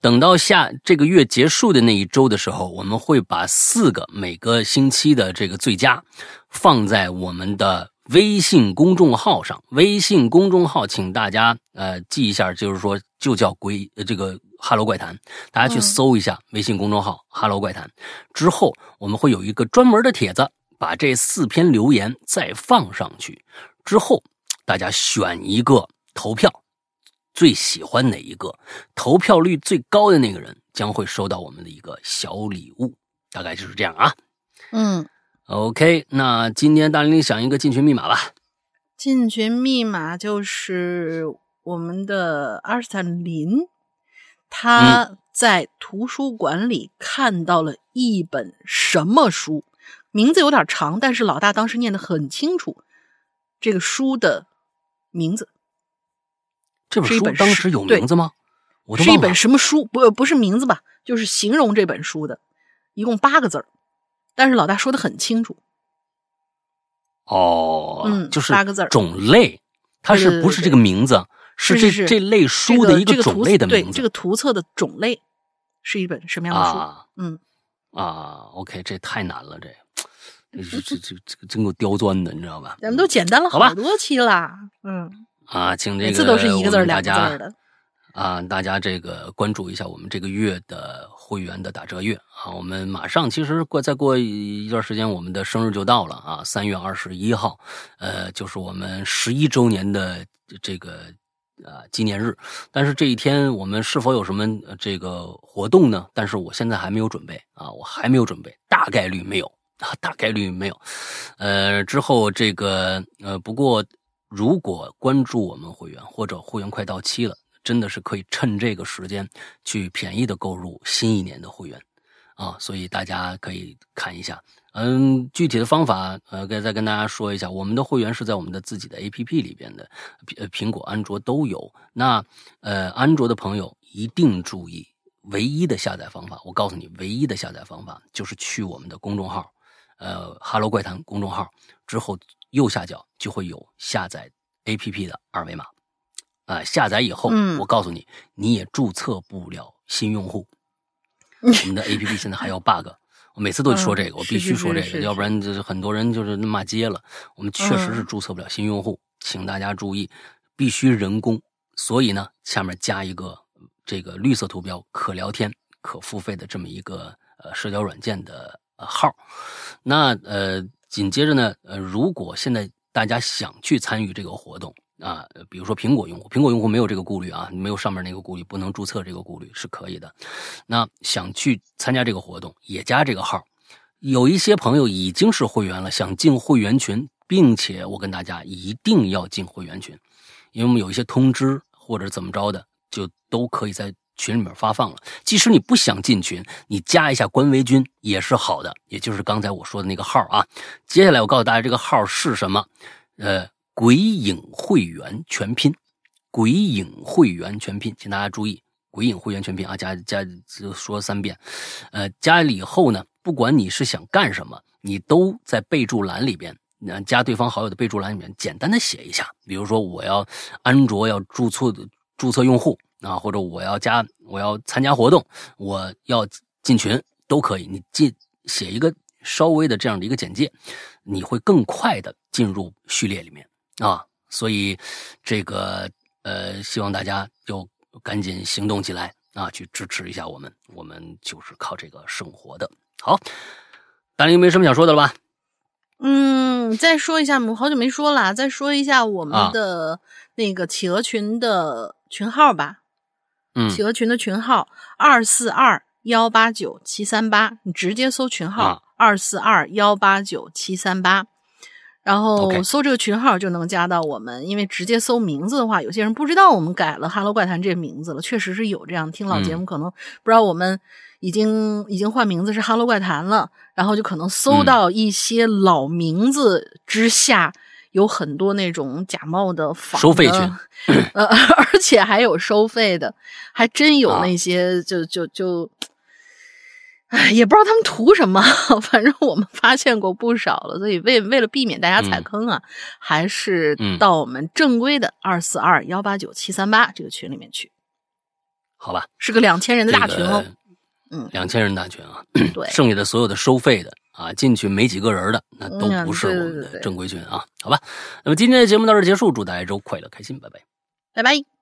等到下这个月结束的那一周的时候，我们会把四个每个星期的这个最佳放在我们的微信公众号上。微信公众号，请大家呃记一下，就是说就叫“鬼”这个“哈喽怪谈”，大家去搜一下微信公众号“哈喽怪谈”。之后我们会有一个专门的帖子，把这四篇留言再放上去。之后大家选一个投票。最喜欢哪一个？投票率最高的那个人将会收到我们的一个小礼物，大概就是这样啊。嗯，OK，那今天大林想一个进群密码吧。进群密码就是我们的阿尔斯坦林，他在图书馆里看到了一本什么书？名字有点长，但是老大当时念的很清楚，这个书的名字。这本书当时有名字吗？是一本什么书？不，不是名字吧？就是形容这本书的，一共八个字儿。但是老大说的很清楚。哦，嗯，就是八个字儿。种类，它是不是这个名字？是这这类书的一个种类的名字。对，这个图册的种类是一本什么样的书？嗯啊，OK，这太难了，这这这这这真够刁钻的，你知道吧？咱们都简单了好多期了，嗯。啊，请这个每次都是一个字两个字的啊！大家这个关注一下我们这个月的会员的打折月啊！我们马上其实过再过一段时间，我们的生日就到了啊！三月二十一号，呃，就是我们十一周年的这个啊纪念日。但是这一天我们是否有什么这个活动呢？但是我现在还没有准备啊，我还没有准备，大概率没有啊，大概率没有。呃，之后这个呃，不过。如果关注我们会员或者会员快到期了，真的是可以趁这个时间去便宜的购入新一年的会员，啊，所以大家可以看一下。嗯，具体的方法，呃，再再跟大家说一下，我们的会员是在我们的自己的 APP 里边的，呃，苹果、安卓都有。那呃，安卓的朋友一定注意，唯一的下载方法，我告诉你，唯一的下载方法就是去我们的公众号，呃，哈喽怪谈公众号之后。右下角就会有下载 APP 的二维码，啊，下载以后，我告诉你，你也注册不了新用户。我们的 APP 现在还有 bug，我每次都说这个，我必须说这个，要不然就是很多人就是骂街了。我们确实是注册不了新用户，请大家注意，必须人工。所以呢，下面加一个这个绿色图标，可聊天、可付费的这么一个呃社交软件的号。那呃。紧接着呢，呃，如果现在大家想去参与这个活动啊，比如说苹果用户，苹果用户没有这个顾虑啊，没有上面那个顾虑，不能注册这个顾虑是可以的。那想去参加这个活动，也加这个号。有一些朋友已经是会员了，想进会员群，并且我跟大家一定要进会员群，因为我们有一些通知或者怎么着的，就都可以在。群里面发放了，即使你不想进群，你加一下官微军也是好的，也就是刚才我说的那个号啊。接下来我告诉大家这个号是什么，呃，鬼影会员全拼，鬼影会员全拼，请大家注意，鬼影会员全拼啊，加加就说三遍，呃，加了以后呢，不管你是想干什么，你都在备注栏里边，那加对方好友的备注栏里面简单的写一下，比如说我要安卓要注册的注册用户啊，或者我要加我要参加活动，我要进群都可以，你进写一个稍微的这样的一个简介，你会更快的进入序列里面啊。所以这个呃，希望大家就赶紧行动起来啊，去支持一下我们，我们就是靠这个生活的。好，大林没什么想说的了吧？嗯，再说一下，我好久没说了，再说一下我们的那个企鹅群的群号吧。嗯，企鹅群的群号二四二幺八九七三八，你直接搜群号二四二幺八九七三八。然后搜这个群号就能加到我们，因为直接搜名字的话，有些人不知道我们改了《哈喽怪谈》这个名字了。确实是有这样听老节目，可能不知道我们已经已经换名字是《哈喽怪谈》了，然后就可能搜到一些老名字之下有很多那种假冒的收费群，呃，而且还有收费的，还真有那些就就就。哎，也不知道他们图什么，反正我们发现过不少了，所以为为了避免大家踩坑啊，还是到我们正规的二四二幺八九七三八这个群里面去，好吧？是个两千人的大群哦，嗯，两千人大群啊，对，剩下的所有的收费的啊，进去没几个人的，那都不是我们的正规群啊，好吧？那么今天的节目到这结束，祝大家周快乐开心，拜拜，拜拜。